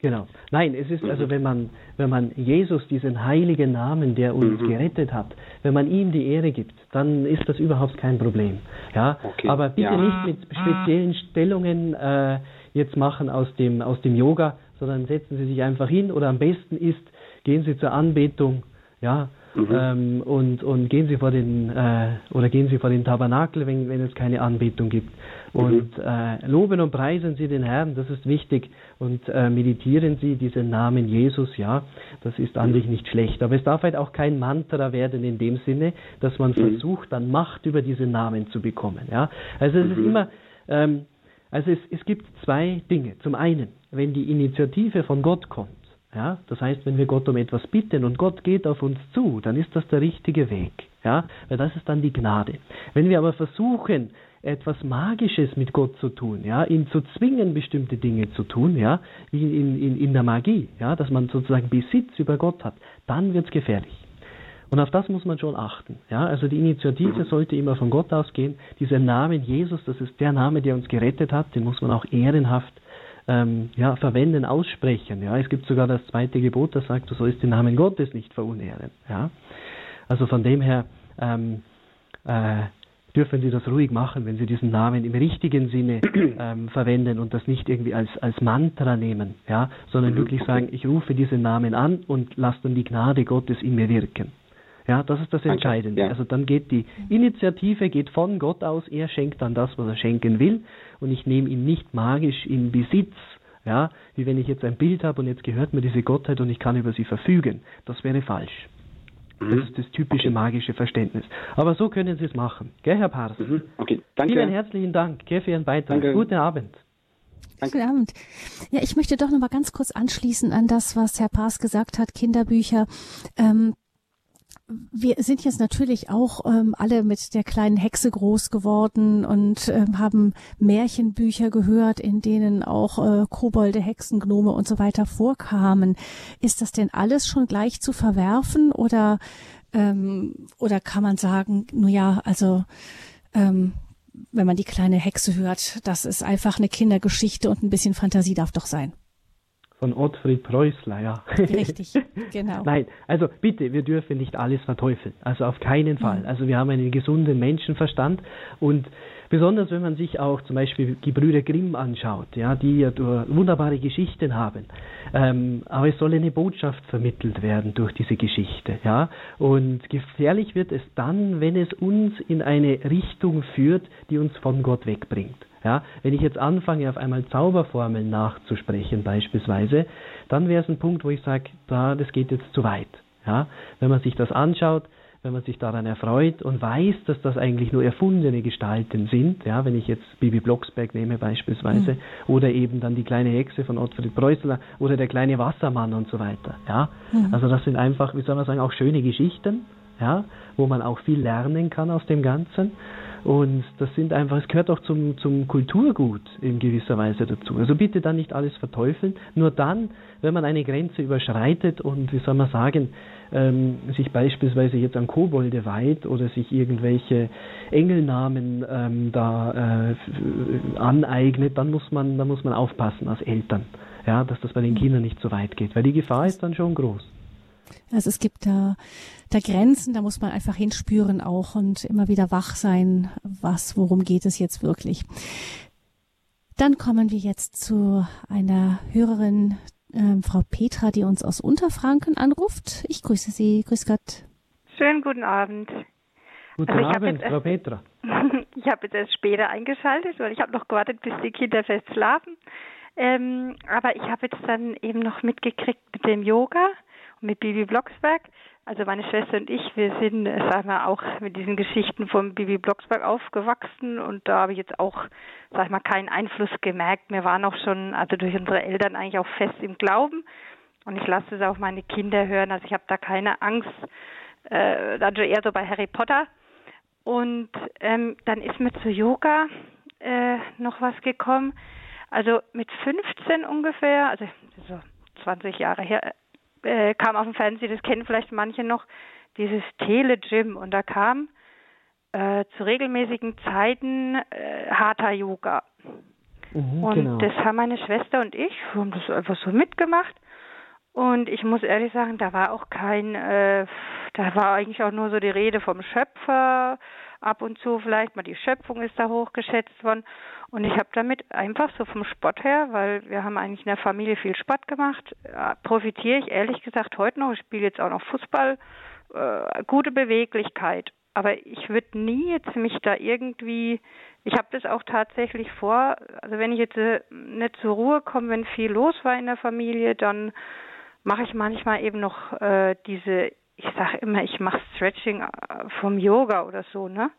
Genau. Nein, es ist also, mhm. wenn man, wenn man Jesus, diesen heiligen Namen, der uns mhm. gerettet hat, wenn man ihm die Ehre gibt, dann ist das überhaupt kein Problem. Ja, okay. aber bitte ja. nicht mit speziellen Stellungen äh, jetzt machen aus dem, aus dem Yoga, sondern setzen Sie sich einfach hin oder am besten ist, gehen Sie zur Anbetung, ja, Mhm. Ähm, und, und gehen Sie vor den äh, oder gehen Sie vor den Tabernakel, wenn, wenn es keine Anbetung gibt. Mhm. Und äh, loben und preisen Sie den Herrn, das ist wichtig. Und äh, meditieren Sie diesen Namen Jesus, ja, das ist an sich nicht schlecht. Aber es darf halt auch kein Mantra werden in dem Sinne, dass man mhm. versucht, dann Macht über diesen Namen zu bekommen. Ja? Also es ist mhm. immer, ähm, also es, es gibt zwei Dinge. Zum einen, wenn die Initiative von Gott kommt, ja, das heißt, wenn wir Gott um etwas bitten und Gott geht auf uns zu, dann ist das der richtige Weg. Ja, weil das ist dann die Gnade. Wenn wir aber versuchen, etwas Magisches mit Gott zu tun, ja, ihn zu zwingen, bestimmte Dinge zu tun, ja, wie in, in, in der Magie, ja, dass man sozusagen Besitz über Gott hat, dann wird es gefährlich. Und auf das muss man schon achten. Ja, also die Initiative sollte immer von Gott ausgehen. Dieser Name Jesus, das ist der Name, der uns gerettet hat, den muss man auch ehrenhaft ähm, ja, verwenden, aussprechen. Ja, es gibt sogar das zweite Gebot, das sagt, du sollst den Namen Gottes nicht verunehren. Ja, also von dem her ähm, äh, dürfen Sie das ruhig machen, wenn Sie diesen Namen im richtigen Sinne ähm, verwenden und das nicht irgendwie als, als Mantra nehmen, ja, sondern mhm. wirklich sagen, ich rufe diesen Namen an und lasse dann die Gnade Gottes in mir wirken. Ja, das ist das Entscheidende. Ja. Also dann geht die Initiative geht von Gott aus, er schenkt dann das, was er schenken will und ich nehme ihn nicht magisch in Besitz, ja, wie wenn ich jetzt ein Bild habe und jetzt gehört mir diese Gottheit und ich kann über sie verfügen. Das wäre falsch. Das mhm. ist das typische okay. magische Verständnis. Aber so können Sie es machen. Gell, Herr Pars? Mhm. Okay, danke. Vielen herzlichen Dank gell, für Ihren Beitrag. Danke. Guten Abend. Danke. Guten Abend. Ja, ich möchte doch noch mal ganz kurz anschließen an das, was Herr Paas gesagt hat, Kinderbücher. Ähm, wir sind jetzt natürlich auch ähm, alle mit der kleinen Hexe groß geworden und ähm, haben Märchenbücher gehört, in denen auch äh, Kobolde, Hexen, Gnome und so weiter vorkamen. Ist das denn alles schon gleich zu verwerfen oder ähm, oder kann man sagen, nur ja, also ähm, wenn man die kleine Hexe hört, das ist einfach eine Kindergeschichte und ein bisschen Fantasie darf doch sein von Ottfried Preußler, ja. Richtig, genau. Nein, also bitte, wir dürfen nicht alles verteufeln. Also auf keinen Fall. Mhm. Also wir haben einen gesunden Menschenverstand und besonders wenn man sich auch zum Beispiel die Brüder Grimm anschaut, ja, die ja wunderbare Geschichten haben. Ähm, aber es soll eine Botschaft vermittelt werden durch diese Geschichte, ja. Und gefährlich wird es dann, wenn es uns in eine Richtung führt, die uns von Gott wegbringt. Ja, wenn ich jetzt anfange, auf einmal Zauberformeln nachzusprechen beispielsweise, dann wäre es ein Punkt, wo ich sage, da, das geht jetzt zu weit. Ja, wenn man sich das anschaut, wenn man sich daran erfreut und weiß, dass das eigentlich nur erfundene Gestalten sind, ja, wenn ich jetzt Bibi Blocksberg nehme beispielsweise, mhm. oder eben dann die kleine Hexe von Ottfried Preußler oder der kleine Wassermann und so weiter, ja. Mhm. Also das sind einfach, wie soll man sagen, auch schöne Geschichten, ja, wo man auch viel lernen kann aus dem Ganzen. Und das sind einfach, es gehört auch zum, zum Kulturgut in gewisser Weise dazu. Also bitte dann nicht alles verteufeln. Nur dann, wenn man eine Grenze überschreitet und, wie soll man sagen, ähm, sich beispielsweise jetzt an Kobolde weiht oder sich irgendwelche Engelnamen ähm, da äh, aneignet, dann muss man, dann muss man aufpassen als Eltern, ja, dass das bei den Kindern nicht so weit geht, weil die Gefahr ist dann schon groß. Also es gibt da, da Grenzen, da muss man einfach hinspüren auch und immer wieder wach sein, was, worum geht es jetzt wirklich. Dann kommen wir jetzt zu einer Hörerin, äh, Frau Petra, die uns aus Unterfranken anruft. Ich grüße Sie. Grüß Gott. Schönen guten Abend. Guten also Abend, Frau Petra. ich habe jetzt erst später eingeschaltet, weil ich habe noch gewartet, bis die Kinder fest schlafen. Ähm, aber ich habe jetzt dann eben noch mitgekriegt mit dem Yoga mit Bibi Blocksberg. Also meine Schwester und ich, wir sind, äh, sag mal, auch mit diesen Geschichten von Bibi Blocksberg aufgewachsen und da habe ich jetzt auch, sag ich mal, keinen Einfluss gemerkt. Wir waren auch schon, also durch unsere Eltern eigentlich auch fest im Glauben und ich lasse es auch meine Kinder hören. Also ich habe da keine Angst, äh, also eher so bei Harry Potter. Und ähm, dann ist mir zu Yoga äh, noch was gekommen. Also mit 15 ungefähr, also so 20 Jahre her, äh, kam auf dem Fernsehen, das kennen vielleicht manche noch, dieses Tele-Gym und da kam äh, zu regelmäßigen Zeiten äh, Hatha Yoga. Mhm, und genau. das haben meine Schwester und ich, wir haben das einfach so mitgemacht. Und ich muss ehrlich sagen, da war auch kein, äh, da war eigentlich auch nur so die Rede vom Schöpfer, ab und zu vielleicht mal die Schöpfung ist da hochgeschätzt worden. Und ich habe damit einfach so vom Sport her, weil wir haben eigentlich in der Familie viel Sport gemacht, profitiere ich ehrlich gesagt heute noch. Ich spiele jetzt auch noch Fußball, äh, gute Beweglichkeit. Aber ich würde nie jetzt mich da irgendwie, ich habe das auch tatsächlich vor, also wenn ich jetzt äh, nicht zur Ruhe komme, wenn viel los war in der Familie, dann mache ich manchmal eben noch äh, diese, ich sage immer, ich mache Stretching äh, vom Yoga oder so, ne?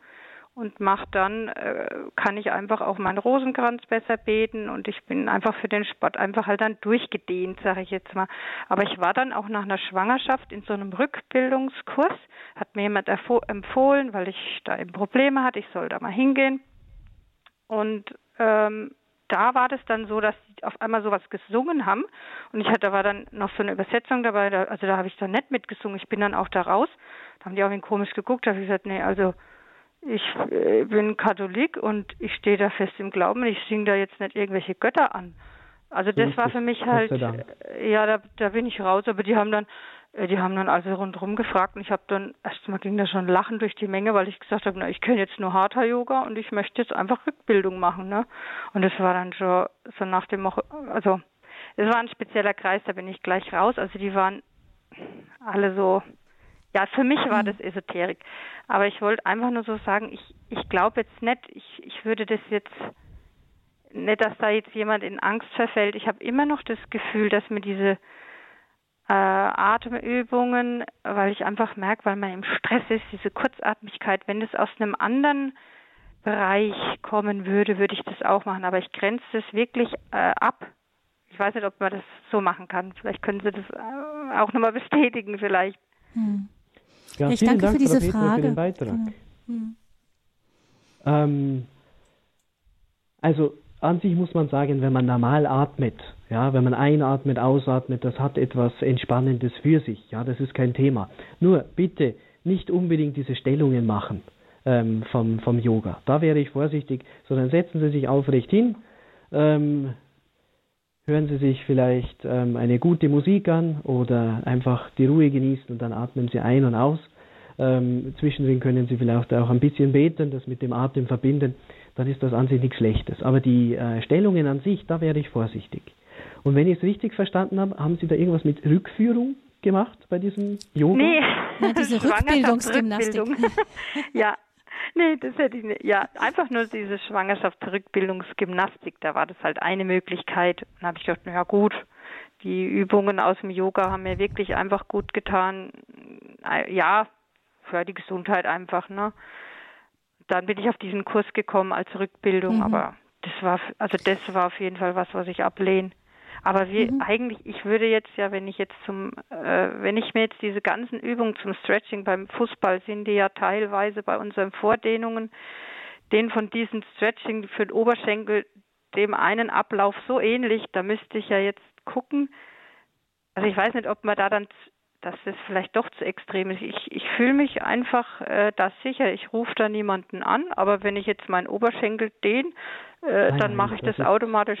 und mache dann, äh, kann ich einfach auch meinen Rosenkranz besser beten und ich bin einfach für den Sport einfach halt dann durchgedehnt, sage ich jetzt mal. Aber ich war dann auch nach einer Schwangerschaft in so einem Rückbildungskurs, hat mir jemand empfohlen, weil ich da eben Probleme hatte, ich soll da mal hingehen. Und ähm, da war das dann so, dass die auf einmal sowas gesungen haben und ich hatte, da war dann noch so eine Übersetzung dabei, da, also da habe ich dann nicht mitgesungen, ich bin dann auch da raus, da haben die auch komisch geguckt, da habe ich gesagt, nee, also ich äh, bin Katholik und ich stehe da fest im Glauben. Ich singe da jetzt nicht irgendwelche Götter an. Also das war für mich halt, äh, ja, da, da bin ich raus. Aber die haben dann, die haben dann also rundherum gefragt und ich habe dann, erstmal ging da schon Lachen durch die Menge, weil ich gesagt habe, na, ich kenne jetzt nur Hatha Yoga und ich möchte jetzt einfach Rückbildung machen, ne? Und das war dann schon so nach dem, also es war ein spezieller Kreis, da bin ich gleich raus. Also die waren alle so, ja, für mich war das Esoterik. Aber ich wollte einfach nur so sagen, ich, ich glaube jetzt nicht, ich, ich würde das jetzt nicht, dass da jetzt jemand in Angst verfällt. Ich habe immer noch das Gefühl, dass mir diese äh, Atemübungen, weil ich einfach merke, weil man im Stress ist, diese Kurzatmigkeit, wenn das aus einem anderen Bereich kommen würde, würde ich das auch machen. Aber ich grenze das wirklich äh, ab. Ich weiß nicht, ob man das so machen kann. Vielleicht können Sie das äh, auch nochmal bestätigen, vielleicht. Hm. Ja, ich danke Dank, für diese Frau Frage. Für den Beitrag. Mhm. Ähm, also an sich muss man sagen, wenn man normal atmet, ja, wenn man einatmet, ausatmet, das hat etwas Entspannendes für sich. Ja, das ist kein Thema. Nur bitte nicht unbedingt diese Stellungen machen ähm, vom, vom Yoga. Da wäre ich vorsichtig, sondern setzen Sie sich aufrecht hin, ähm, hören Sie sich vielleicht ähm, eine gute Musik an oder einfach die Ruhe genießen und dann atmen Sie ein und aus. Ähm, zwischendrin können Sie vielleicht auch ein bisschen beten, das mit dem Atem verbinden, dann ist das an sich nichts Schlechtes. Aber die äh, Stellungen an sich, da wäre ich vorsichtig. Und wenn ich es richtig verstanden habe, haben Sie da irgendwas mit Rückführung gemacht bei diesem Yoga? Nee, ja, diese Rückbildungsgymnastik. ja, Nee, das hätte ich nicht. Ja, einfach nur diese Schwangerschaftsrückbildungsgymnastik, da war das halt eine Möglichkeit. Dann habe ich gedacht, na gut, die Übungen aus dem Yoga haben mir wirklich einfach gut getan. Äh, ja, für die Gesundheit einfach, ne? Dann bin ich auf diesen Kurs gekommen als Rückbildung, mhm. aber das war also das war auf jeden Fall was, was ich ablehne. Aber wir mhm. eigentlich, ich würde jetzt ja, wenn ich jetzt zum, äh, wenn ich mir jetzt diese ganzen Übungen zum Stretching beim Fußball sind, die ja teilweise bei unseren Vordehnungen, den von diesen Stretching für den Oberschenkel, dem einen Ablauf so ähnlich, da müsste ich ja jetzt gucken. Also ich weiß nicht, ob man da dann, dass das vielleicht doch zu extrem ist. Ich, ich fühle mich einfach äh, da sicher. Ich rufe da niemanden an, aber wenn ich jetzt meinen Oberschenkel dehne, äh, dann mache ich das, das automatisch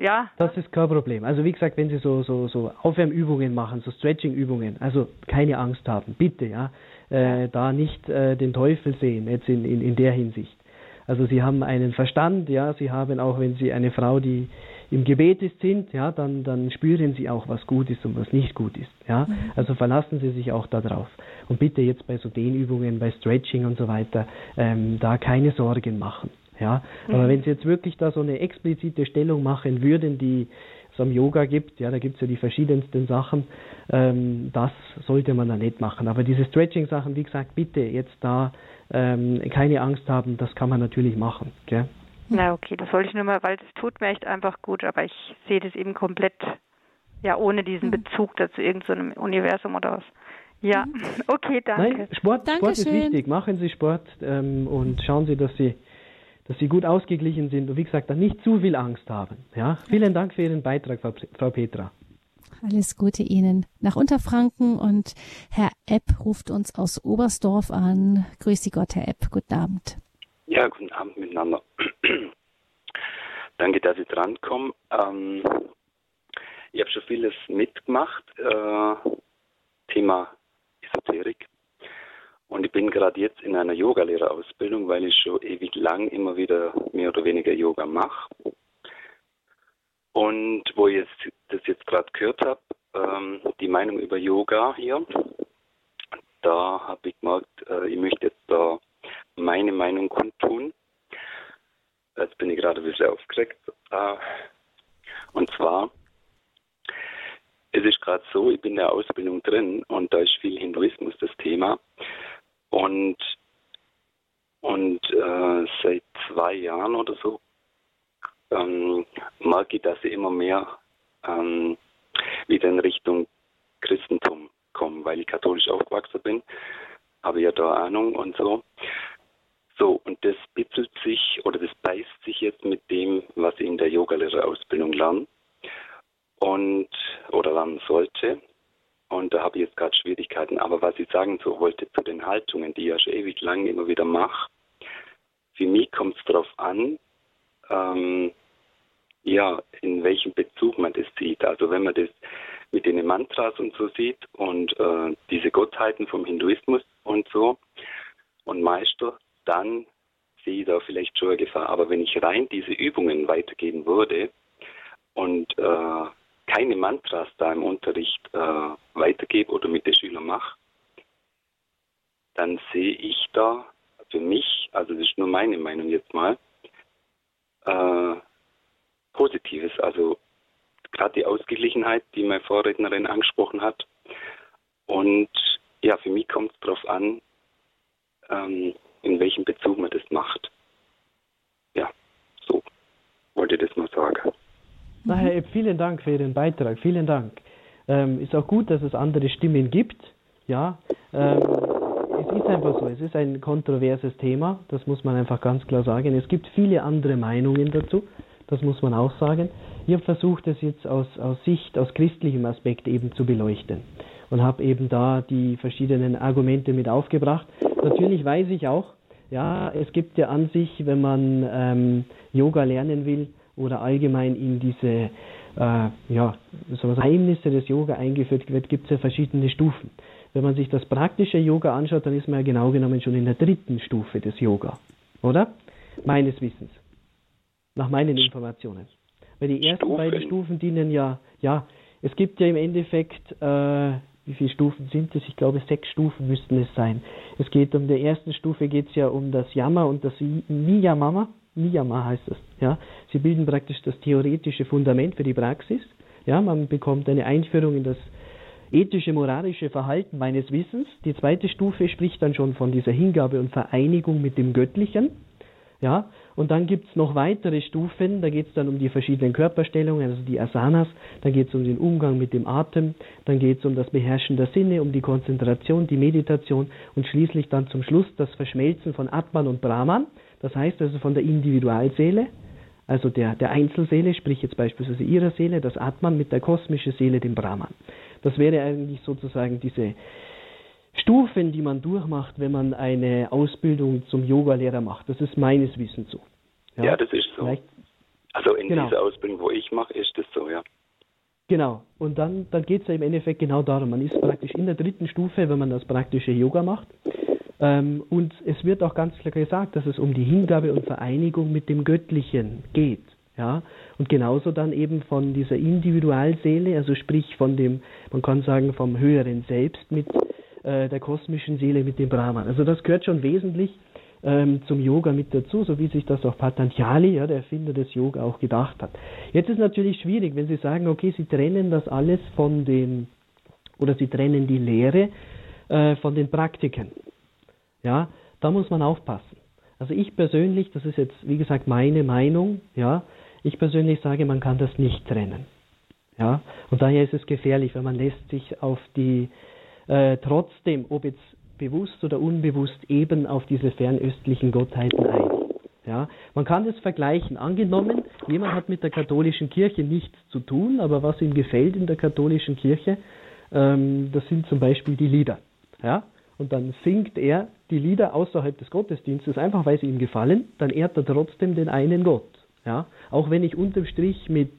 ja. Das ist kein Problem. Also wie gesagt, wenn Sie so, so, so Aufwärmübungen machen, so Stretching-Übungen, also keine Angst haben, bitte, ja, äh, da nicht äh, den Teufel sehen, jetzt in, in, in der Hinsicht. Also Sie haben einen Verstand, ja, Sie haben auch, wenn Sie eine Frau, die im Gebet ist, sind, ja, dann, dann spüren Sie auch, was gut ist und was nicht gut ist, ja. Mhm. Also verlassen Sie sich auch darauf. Und bitte jetzt bei so Dehnübungen, bei Stretching und so weiter, ähm, da keine Sorgen machen. Ja, mhm. aber wenn Sie jetzt wirklich da so eine explizite Stellung machen würden, die es am Yoga gibt, ja, da gibt es ja die verschiedensten Sachen, ähm, das sollte man dann nicht machen. Aber diese Stretching-Sachen, wie gesagt, bitte jetzt da ähm, keine Angst haben, das kann man natürlich machen. Gell? Na okay, das wollte ich nur mal, weil es tut mir echt einfach gut, aber ich sehe das eben komplett, ja, ohne diesen mhm. Bezug dazu irgendeinem so Universum oder was. Ja, mhm. okay, danke. Nein, Sport, Sport ist wichtig. Machen Sie Sport ähm, und schauen Sie, dass Sie dass sie gut ausgeglichen sind und wie gesagt, dann nicht zu viel Angst haben. Ja, vielen Dank für Ihren Beitrag, Frau Petra. Alles Gute Ihnen nach Unterfranken und Herr Epp ruft uns aus Oberstdorf an. Grüße Gott, Herr Epp. Guten Abend. Ja, guten Abend miteinander. Danke, dass ich drankomme. Ähm, ich habe schon vieles mitgemacht. Äh, Thema Esoterik. Und ich bin gerade jetzt in einer Yogalehrerausbildung, weil ich schon ewig lang immer wieder mehr oder weniger Yoga mache. Und wo ich jetzt, das jetzt gerade gehört habe, ähm, die Meinung über Yoga hier, da habe ich gemerkt, äh, ich möchte jetzt da meine Meinung kundtun. Jetzt bin ich gerade ein bisschen aufgeregt. Äh, und zwar, es ist gerade so, ich bin in der Ausbildung drin und da ist viel Hinduismus das Thema. Und, und äh, seit zwei Jahren oder so ähm, merke ich, dass ich immer mehr ähm, wieder in Richtung Christentum komme, weil ich katholisch aufgewachsen bin, habe ja da Ahnung und so. So, und das bitzelt sich oder das beißt sich jetzt mit dem, was ich in der Yogalehrerausbildung lerne und oder lernen sollte. Und da habe ich jetzt gerade Schwierigkeiten. Aber was ich sagen so wollte zu den Haltungen, die ich ja schon ewig lang immer wieder mache, für mich kommt es darauf an, ähm, ja, in welchem Bezug man das sieht. Also wenn man das mit den Mantras und so sieht und äh, diese Gottheiten vom Hinduismus und so und Meister, dann sehe ich da vielleicht schon eine Gefahr. Aber wenn ich rein diese Übungen weitergeben würde und äh, keine Mantras da im Unterricht äh, weitergebe oder mit den Schülern mache, dann sehe ich da für mich, also das ist nur meine Meinung jetzt mal, äh, Positives. Also gerade die Ausgeglichenheit, die meine Vorrednerin angesprochen hat. Und ja, für mich kommt es darauf an, ähm, in welchem Bezug man das macht. Ja, so wollte ich das mal sagen. Na, Herr Epp, vielen Dank für Ihren Beitrag. Vielen Dank. Ähm, ist auch gut, dass es andere Stimmen gibt. Ja, ähm, es ist einfach so. Es ist ein kontroverses Thema. Das muss man einfach ganz klar sagen. Es gibt viele andere Meinungen dazu. Das muss man auch sagen. Ich habe versucht, es jetzt aus, aus Sicht, aus christlichem Aspekt eben zu beleuchten und habe eben da die verschiedenen Argumente mit aufgebracht. Natürlich weiß ich auch, ja, es gibt ja an sich, wenn man ähm, Yoga lernen will oder allgemein in diese äh, ja, so Geheimnisse des Yoga eingeführt wird, gibt es ja verschiedene Stufen. Wenn man sich das praktische Yoga anschaut, dann ist man ja genau genommen schon in der dritten Stufe des Yoga, oder? Meines Wissens. Nach meinen Informationen. Weil die ersten Stufen. beiden Stufen dienen ja, ja, es gibt ja im Endeffekt, äh, wie viele Stufen sind es? Ich glaube, sechs Stufen müssten es sein. Es geht um der ersten Stufe geht es ja um das Yama und das Niyamama. Niyama heißt das. Ja, sie bilden praktisch das theoretische Fundament für die Praxis. Ja, man bekommt eine Einführung in das ethische, moralische Verhalten meines Wissens. Die zweite Stufe spricht dann schon von dieser Hingabe und Vereinigung mit dem Göttlichen. Ja, und dann gibt's noch weitere Stufen, da geht's dann um die verschiedenen Körperstellungen, also die Asanas, dann geht's um den Umgang mit dem Atem, dann geht's um das Beherrschen der Sinne, um die Konzentration, die Meditation. Und schließlich dann zum Schluss das Verschmelzen von Atman und Brahman, das heißt also von der Individualseele, also der, der Einzelseele, sprich jetzt beispielsweise ihrer Seele, das Atman mit der kosmischen Seele, dem Brahman. Das wäre eigentlich sozusagen diese Stufen, die man durchmacht, wenn man eine Ausbildung zum Yogalehrer macht. Das ist meines Wissens so. Ja, ja das ist so. Vielleicht, also in genau. dieser Ausbildung, wo ich mache, ist das so, ja. Genau. Und dann, dann geht es ja im Endeffekt genau darum. Man ist praktisch in der dritten Stufe, wenn man das praktische Yoga macht. Ähm, und es wird auch ganz klar gesagt, dass es um die Hingabe und Vereinigung mit dem Göttlichen geht. Ja, und genauso dann eben von dieser Individualseele, also sprich von dem, man kann sagen, vom höheren Selbst mit äh, der kosmischen Seele mit dem Brahman. Also das gehört schon wesentlich ähm, zum Yoga mit dazu, so wie sich das auch Patanjali, ja, der Erfinder des Yoga, auch gedacht hat. Jetzt ist natürlich schwierig, wenn Sie sagen, okay, Sie trennen das alles von den, oder Sie trennen die Lehre äh, von den Praktiken. Ja, da muss man aufpassen. Also ich persönlich, das ist jetzt wie gesagt meine Meinung, ja, ich persönlich sage, man kann das nicht trennen. Ja, und daher ist es gefährlich, wenn man lässt sich auf die äh, trotzdem, ob jetzt bewusst oder unbewusst, eben auf diese fernöstlichen Gottheiten ein. Ja, man kann das vergleichen. Angenommen, jemand hat mit der katholischen Kirche nichts zu tun, aber was ihm gefällt in der katholischen Kirche, ähm, das sind zum Beispiel die Lieder. Ja, und dann singt er die Lieder außerhalb des Gottesdienstes, einfach weil sie ihm gefallen, dann ehrt er trotzdem den einen Gott. Ja, auch wenn ich unterm Strich mit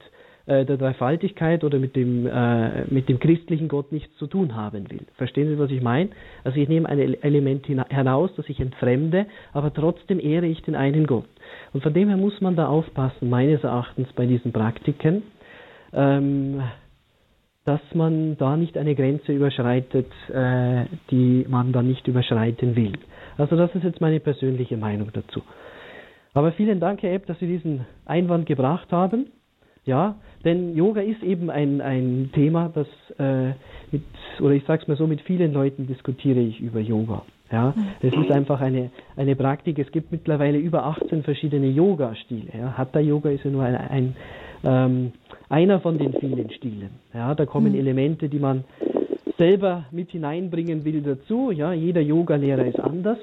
äh, der Dreifaltigkeit oder mit dem, äh, mit dem christlichen Gott nichts zu tun haben will. Verstehen Sie, was ich meine? Also ich nehme ein Element heraus, das ich entfremde, aber trotzdem ehre ich den einen Gott. Und von dem her muss man da aufpassen, meines Erachtens bei diesen Praktiken. Ähm, dass man da nicht eine Grenze überschreitet, äh, die man dann nicht überschreiten will. Also das ist jetzt meine persönliche Meinung dazu. Aber vielen Dank, Herr Epp, dass Sie diesen Einwand gebracht haben. Ja, denn Yoga ist eben ein, ein Thema, das äh, mit, oder ich sage es mal so, mit vielen Leuten diskutiere ich über Yoga. Ja, es ist einfach eine, eine Praktik. Es gibt mittlerweile über 18 verschiedene Yoga-Stile. Ja. Hatha-Yoga ist ja nur ein, ein ähm, einer von den vielen Stilen. Ja, da kommen mhm. Elemente, die man selber mit hineinbringen will dazu. Ja, jeder Yoga-Lehrer ist anders,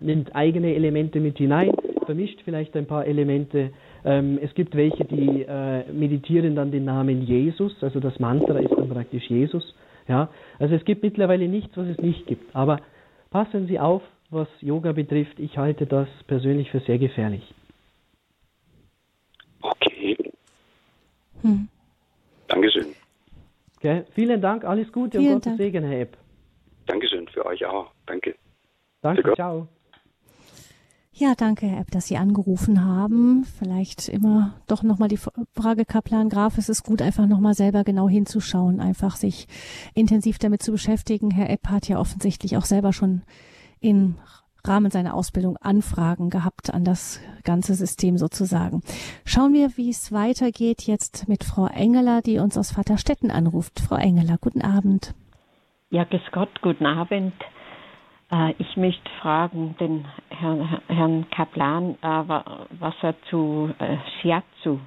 nimmt eigene Elemente mit hinein, vermischt vielleicht ein paar Elemente. Ähm, es gibt welche, die äh, meditieren dann den Namen Jesus, also das Mantra ist dann praktisch Jesus. Ja, also es gibt mittlerweile nichts, was es nicht gibt. Aber passen Sie auf, was Yoga betrifft. Ich halte das persönlich für sehr gefährlich. Okay. Hm. Dankeschön. Okay. Vielen Dank, alles Gute Vielen und Gottes Dank. Segen, Herr Epp. Dankeschön, für euch auch. Danke. Danke, ciao. Ja, danke, Herr Epp, dass Sie angerufen haben. Vielleicht immer doch nochmal die Frage, Kaplan Graf, es ist gut, einfach nochmal selber genau hinzuschauen, einfach sich intensiv damit zu beschäftigen. Herr Epp hat ja offensichtlich auch selber schon im Rahmen seiner Ausbildung Anfragen gehabt an das ganze System sozusagen. Schauen wir, wie es weitergeht jetzt mit Frau Engeler, die uns aus Vaterstetten anruft. Frau Engeler, guten Abend. Ja, grüß Gott, guten Abend. Äh, ich möchte fragen den Herrn, Herrn Kaplan, äh, was er zu äh, Shiatsu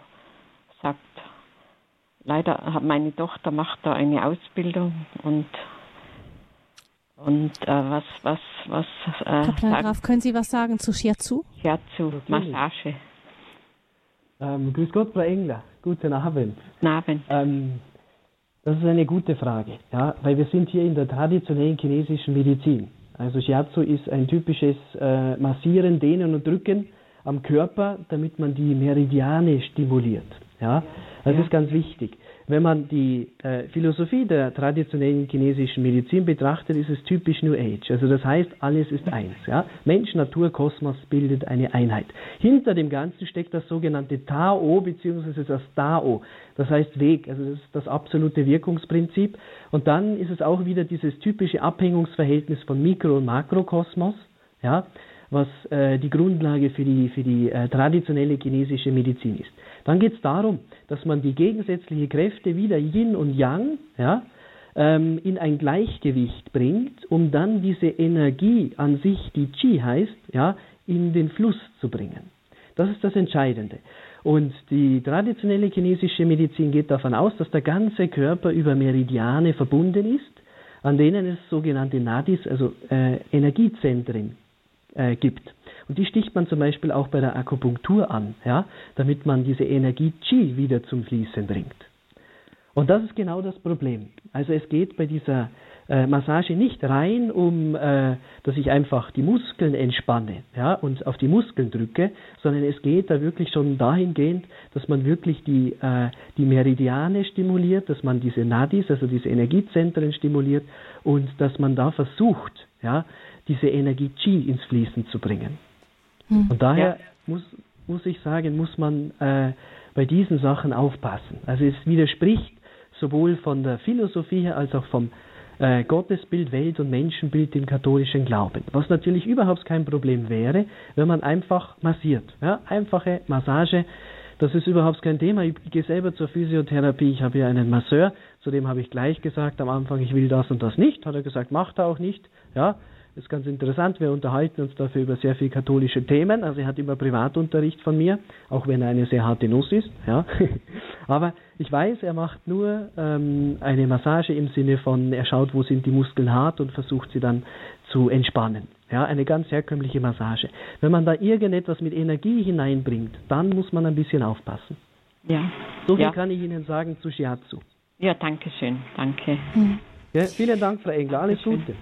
sagt. Leider hat meine Tochter macht da eine Ausbildung und und äh, was was was äh, Kaplan Graf, können Sie was sagen zu Shiatsu? Shiatsu, Massage. Ähm, grüß Gott, Frau Engler. Guten Abend. Guten Abend. Ähm, das ist eine gute Frage, ja, weil wir sind hier in der traditionellen chinesischen Medizin. Also Shiatsu ist ein typisches äh, Massieren, Dehnen und Drücken am Körper, damit man die Meridiane stimuliert. Ja, das ja. ist ganz wichtig. Wenn man die äh, Philosophie der traditionellen chinesischen Medizin betrachtet, ist es typisch New Age. Also das heißt, alles ist eins. Ja? Mensch, Natur, Kosmos bildet eine Einheit. Hinter dem Ganzen steckt das sogenannte Tao bzw. das Dao. Das heißt Weg. Also das ist das absolute Wirkungsprinzip. Und dann ist es auch wieder dieses typische Abhängungsverhältnis von Mikro- und Makrokosmos. Ja? was äh, die Grundlage für die, für die äh, traditionelle chinesische Medizin ist. Dann geht es darum, dass man die gegensätzlichen Kräfte wieder Yin und Yang ja, ähm, in ein Gleichgewicht bringt, um dann diese Energie an sich, die Qi heißt, ja, in den Fluss zu bringen. Das ist das Entscheidende. Und die traditionelle chinesische Medizin geht davon aus, dass der ganze Körper über Meridiane verbunden ist, an denen es sogenannte Nadis, also äh, Energiezentren äh, gibt. Und die sticht man zum Beispiel auch bei der Akupunktur an, ja, damit man diese Energie Qi wieder zum Fließen bringt. Und das ist genau das Problem. Also es geht bei dieser äh, Massage nicht rein, um, äh, dass ich einfach die Muskeln entspanne ja, und auf die Muskeln drücke, sondern es geht da wirklich schon dahingehend, dass man wirklich die, äh, die Meridiane stimuliert, dass man diese Nadis, also diese Energiezentren stimuliert und dass man da versucht, ja, diese Energie Qi ins Fließen zu bringen. Hm. Und daher ja. muss, muss ich sagen, muss man äh, bei diesen Sachen aufpassen. Also es widerspricht sowohl von der Philosophie her als auch vom äh, Gottesbild, Welt- und Menschenbild dem katholischen Glauben. Was natürlich überhaupt kein Problem wäre, wenn man einfach massiert. Ja? Einfache Massage, das ist überhaupt kein Thema. Ich gehe selber zur Physiotherapie, ich habe ja einen Masseur, zu dem habe ich gleich gesagt am Anfang, ich will das und das nicht. Hat er gesagt, macht er auch nicht. Ja, das ist ganz interessant. Wir unterhalten uns dafür über sehr viele katholische Themen. Also er hat immer Privatunterricht von mir, auch wenn er eine sehr harte Nuss ist. Ja. Aber ich weiß, er macht nur ähm, eine Massage im Sinne von, er schaut, wo sind die Muskeln hart und versucht sie dann zu entspannen. Ja, eine ganz herkömmliche Massage. Wenn man da irgendetwas mit Energie hineinbringt, dann muss man ein bisschen aufpassen. Ja. So viel ja. kann ich Ihnen sagen zu Shiatsu. Ja, danke schön. Danke. Hm. Ja, vielen Dank, Frau Engler. Alles Gute.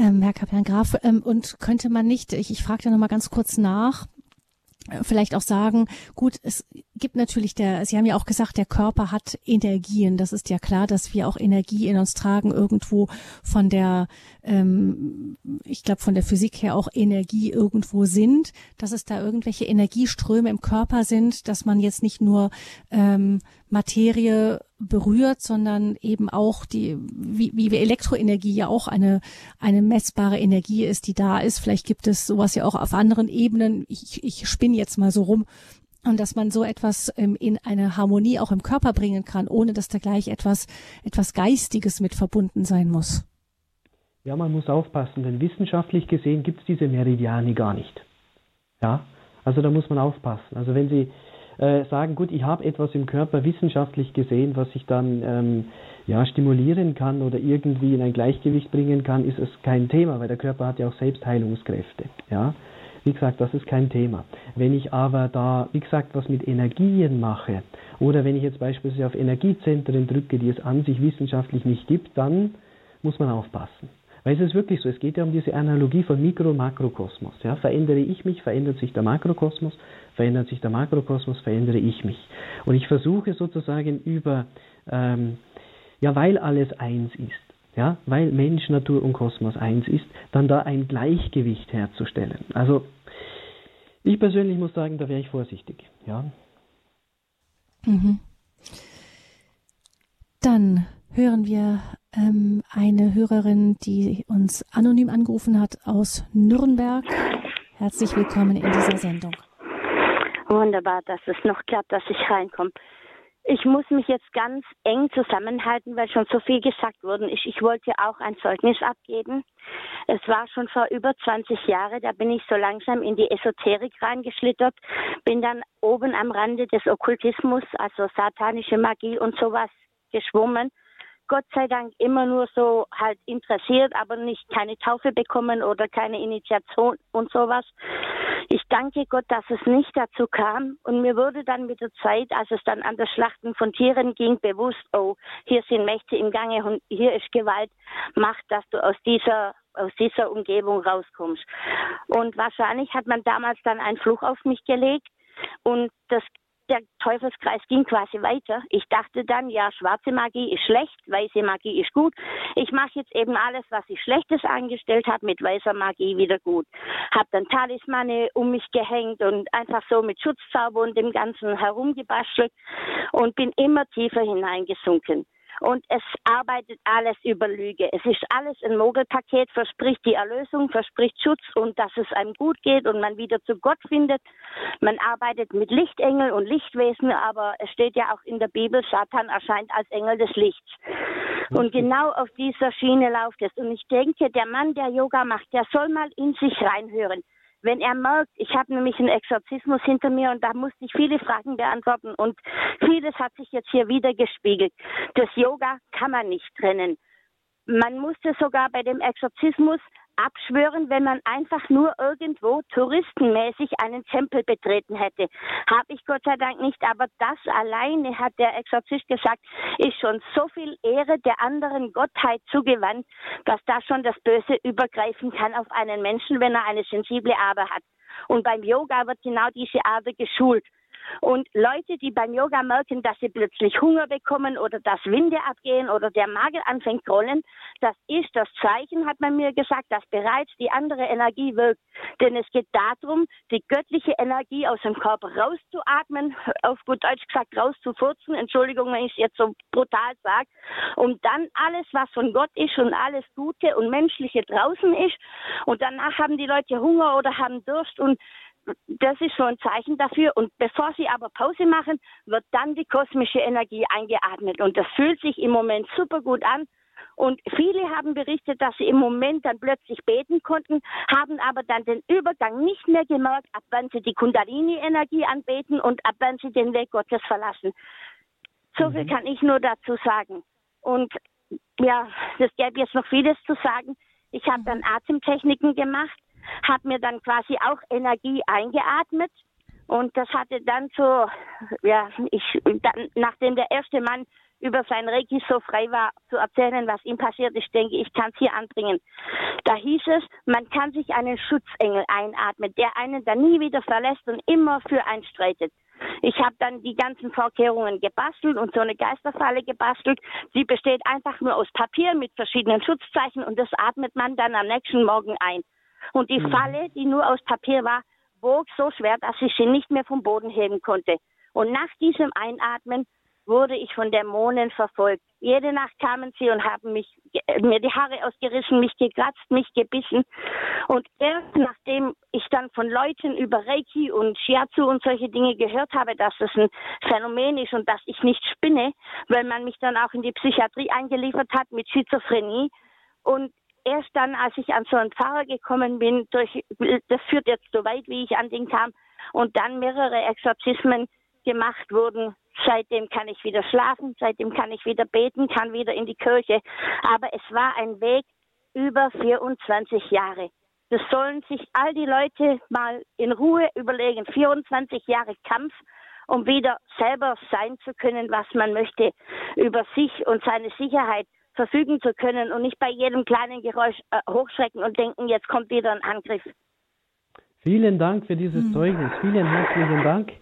Ähm, Herr Kaplan Graf, ähm, und könnte man nicht, ich, ich frage da nochmal ganz kurz nach, äh, vielleicht auch sagen, gut, es gibt natürlich der, Sie haben ja auch gesagt, der Körper hat Energien. Das ist ja klar, dass wir auch Energie in uns tragen, irgendwo von der, ähm, ich glaube, von der Physik her auch Energie irgendwo sind, dass es da irgendwelche Energieströme im Körper sind, dass man jetzt nicht nur ähm, Materie berührt, sondern eben auch die, wie, wie Elektroenergie ja auch eine, eine messbare Energie ist, die da ist. Vielleicht gibt es sowas ja auch auf anderen Ebenen. Ich, ich spinne jetzt mal so rum. Und dass man so etwas ähm, in eine Harmonie auch im Körper bringen kann, ohne dass da gleich etwas, etwas Geistiges mit verbunden sein muss. Ja, man muss aufpassen, denn wissenschaftlich gesehen gibt es diese Meridiane gar nicht. Ja, also da muss man aufpassen. Also wenn Sie äh, sagen, gut, ich habe etwas im Körper wissenschaftlich gesehen, was ich dann ähm, ja, stimulieren kann oder irgendwie in ein Gleichgewicht bringen kann, ist es kein Thema, weil der Körper hat ja auch Selbstheilungskräfte. Ja? Wie gesagt, das ist kein Thema. Wenn ich aber da, wie gesagt, was mit Energien mache oder wenn ich jetzt beispielsweise auf Energiezentren drücke, die es an sich wissenschaftlich nicht gibt, dann muss man aufpassen. Weil es ist wirklich so, es geht ja um diese Analogie von Mikro- und Makrokosmos. Ja? Verändere ich mich, verändert sich der Makrokosmos, verändert sich der Makrokosmos, verändere ich mich. Und ich versuche sozusagen über, ähm, ja, weil alles eins ist, ja, weil Mensch, Natur und Kosmos eins ist, dann da ein Gleichgewicht herzustellen. Also ich persönlich muss sagen, da wäre ich vorsichtig, ja. Mhm. Dann hören wir ähm, eine Hörerin, die uns anonym angerufen hat aus Nürnberg. Herzlich willkommen in dieser Sendung. Wunderbar, dass es noch klappt, dass ich reinkomme. Ich muss mich jetzt ganz eng zusammenhalten, weil schon so viel gesagt worden ist. Ich wollte auch ein Zeugnis abgeben. Es war schon vor über 20 Jahren, da bin ich so langsam in die Esoterik reingeschlittert, bin dann oben am Rande des Okkultismus, also satanische Magie und sowas geschwommen Gott sei Dank immer nur so halt interessiert, aber nicht keine Taufe bekommen oder keine Initiation und sowas. Ich danke Gott, dass es nicht dazu kam und mir wurde dann mit der Zeit, als es dann an das Schlachten von Tieren ging, bewusst, oh, hier sind Mächte im Gange und hier ist Gewalt, macht, dass du aus dieser aus dieser Umgebung rauskommst. Und wahrscheinlich hat man damals dann einen Fluch auf mich gelegt und das der Teufelskreis ging quasi weiter. Ich dachte dann, ja, schwarze Magie ist schlecht, weiße Magie ist gut. Ich mache jetzt eben alles, was ich Schlechtes angestellt habe, mit weißer Magie wieder gut. Hab dann Talismane um mich gehängt und einfach so mit Schutzzauber und dem Ganzen herumgebastelt und bin immer tiefer hineingesunken und es arbeitet alles über Lüge. Es ist alles ein Mogelpaket, verspricht die Erlösung, verspricht Schutz und dass es einem gut geht und man wieder zu Gott findet. Man arbeitet mit Lichtengel und Lichtwesen, aber es steht ja auch in der Bibel, Satan erscheint als Engel des Lichts. Und genau auf dieser Schiene läuft es. Und ich denke, der Mann, der Yoga macht, der soll mal in sich reinhören wenn er merkt, ich habe nämlich einen Exorzismus hinter mir und da musste ich viele Fragen beantworten und vieles hat sich jetzt hier wieder gespiegelt. Das Yoga kann man nicht trennen. Man musste sogar bei dem Exorzismus abschwören, wenn man einfach nur irgendwo touristenmäßig einen Tempel betreten hätte. Habe ich Gott sei Dank nicht, aber das alleine, hat der Exorzist gesagt, ist schon so viel Ehre der anderen Gottheit zugewandt, dass da schon das Böse übergreifen kann auf einen Menschen, wenn er eine sensible Ader hat. Und beim Yoga wird genau diese Ader geschult. Und Leute, die beim Yoga merken, dass sie plötzlich Hunger bekommen oder dass Winde abgehen oder der Magen anfängt rollen, das ist das Zeichen, hat man mir gesagt, dass bereits die andere Energie wirkt. Denn es geht darum, die göttliche Energie aus dem Körper rauszuatmen, auf gut Deutsch gesagt rauszufurzen, Entschuldigung, wenn ich es jetzt so brutal sage, um dann alles, was von Gott ist und alles Gute und Menschliche draußen ist. Und danach haben die Leute Hunger oder haben Durst und das ist so ein Zeichen dafür. Und bevor sie aber Pause machen, wird dann die kosmische Energie eingeatmet. Und das fühlt sich im Moment super gut an. Und viele haben berichtet, dass sie im Moment dann plötzlich beten konnten, haben aber dann den Übergang nicht mehr gemerkt, ab wann sie die Kundalini-Energie anbeten und ab wann sie den Weg Gottes verlassen. So viel mhm. kann ich nur dazu sagen. Und ja, es gäbe jetzt noch vieles zu sagen. Ich habe dann Atemtechniken gemacht habe mir dann quasi auch Energie eingeatmet und das hatte dann so, ja, ich, dann, nachdem der erste Mann über sein Reiki so frei war, zu erzählen, was ihm passiert ist, denke ich, kann es hier anbringen. Da hieß es, man kann sich einen Schutzengel einatmen, der einen dann nie wieder verlässt und immer für einen streitet. Ich habe dann die ganzen Vorkehrungen gebastelt und so eine Geisterfalle gebastelt. Sie besteht einfach nur aus Papier mit verschiedenen Schutzzeichen und das atmet man dann am nächsten Morgen ein. Und die mhm. Falle, die nur aus Papier war, wog so schwer, dass ich sie nicht mehr vom Boden heben konnte. Und nach diesem Einatmen wurde ich von Dämonen verfolgt. Jede Nacht kamen sie und haben mich, mir die Haare ausgerissen, mich gekratzt, mich gebissen. Und erst nachdem ich dann von Leuten über Reiki und Shiatsu und solche Dinge gehört habe, dass es ein Phänomen ist und dass ich nicht spinne, weil man mich dann auch in die Psychiatrie eingeliefert hat mit Schizophrenie. Und erst dann, als ich an so einen Pfarrer gekommen bin, durch, das führt jetzt so weit, wie ich an den kam, und dann mehrere Exorzismen gemacht wurden. Seitdem kann ich wieder schlafen, seitdem kann ich wieder beten, kann wieder in die Kirche. Aber es war ein Weg über 24 Jahre. Das sollen sich all die Leute mal in Ruhe überlegen. 24 Jahre Kampf, um wieder selber sein zu können, was man möchte, über sich und seine Sicherheit verfügen zu können und nicht bei jedem kleinen Geräusch äh, hochschrecken und denken, jetzt kommt wieder ein Angriff. Vielen Dank für dieses hm. Zeugnis. Vielen herzlichen Dank.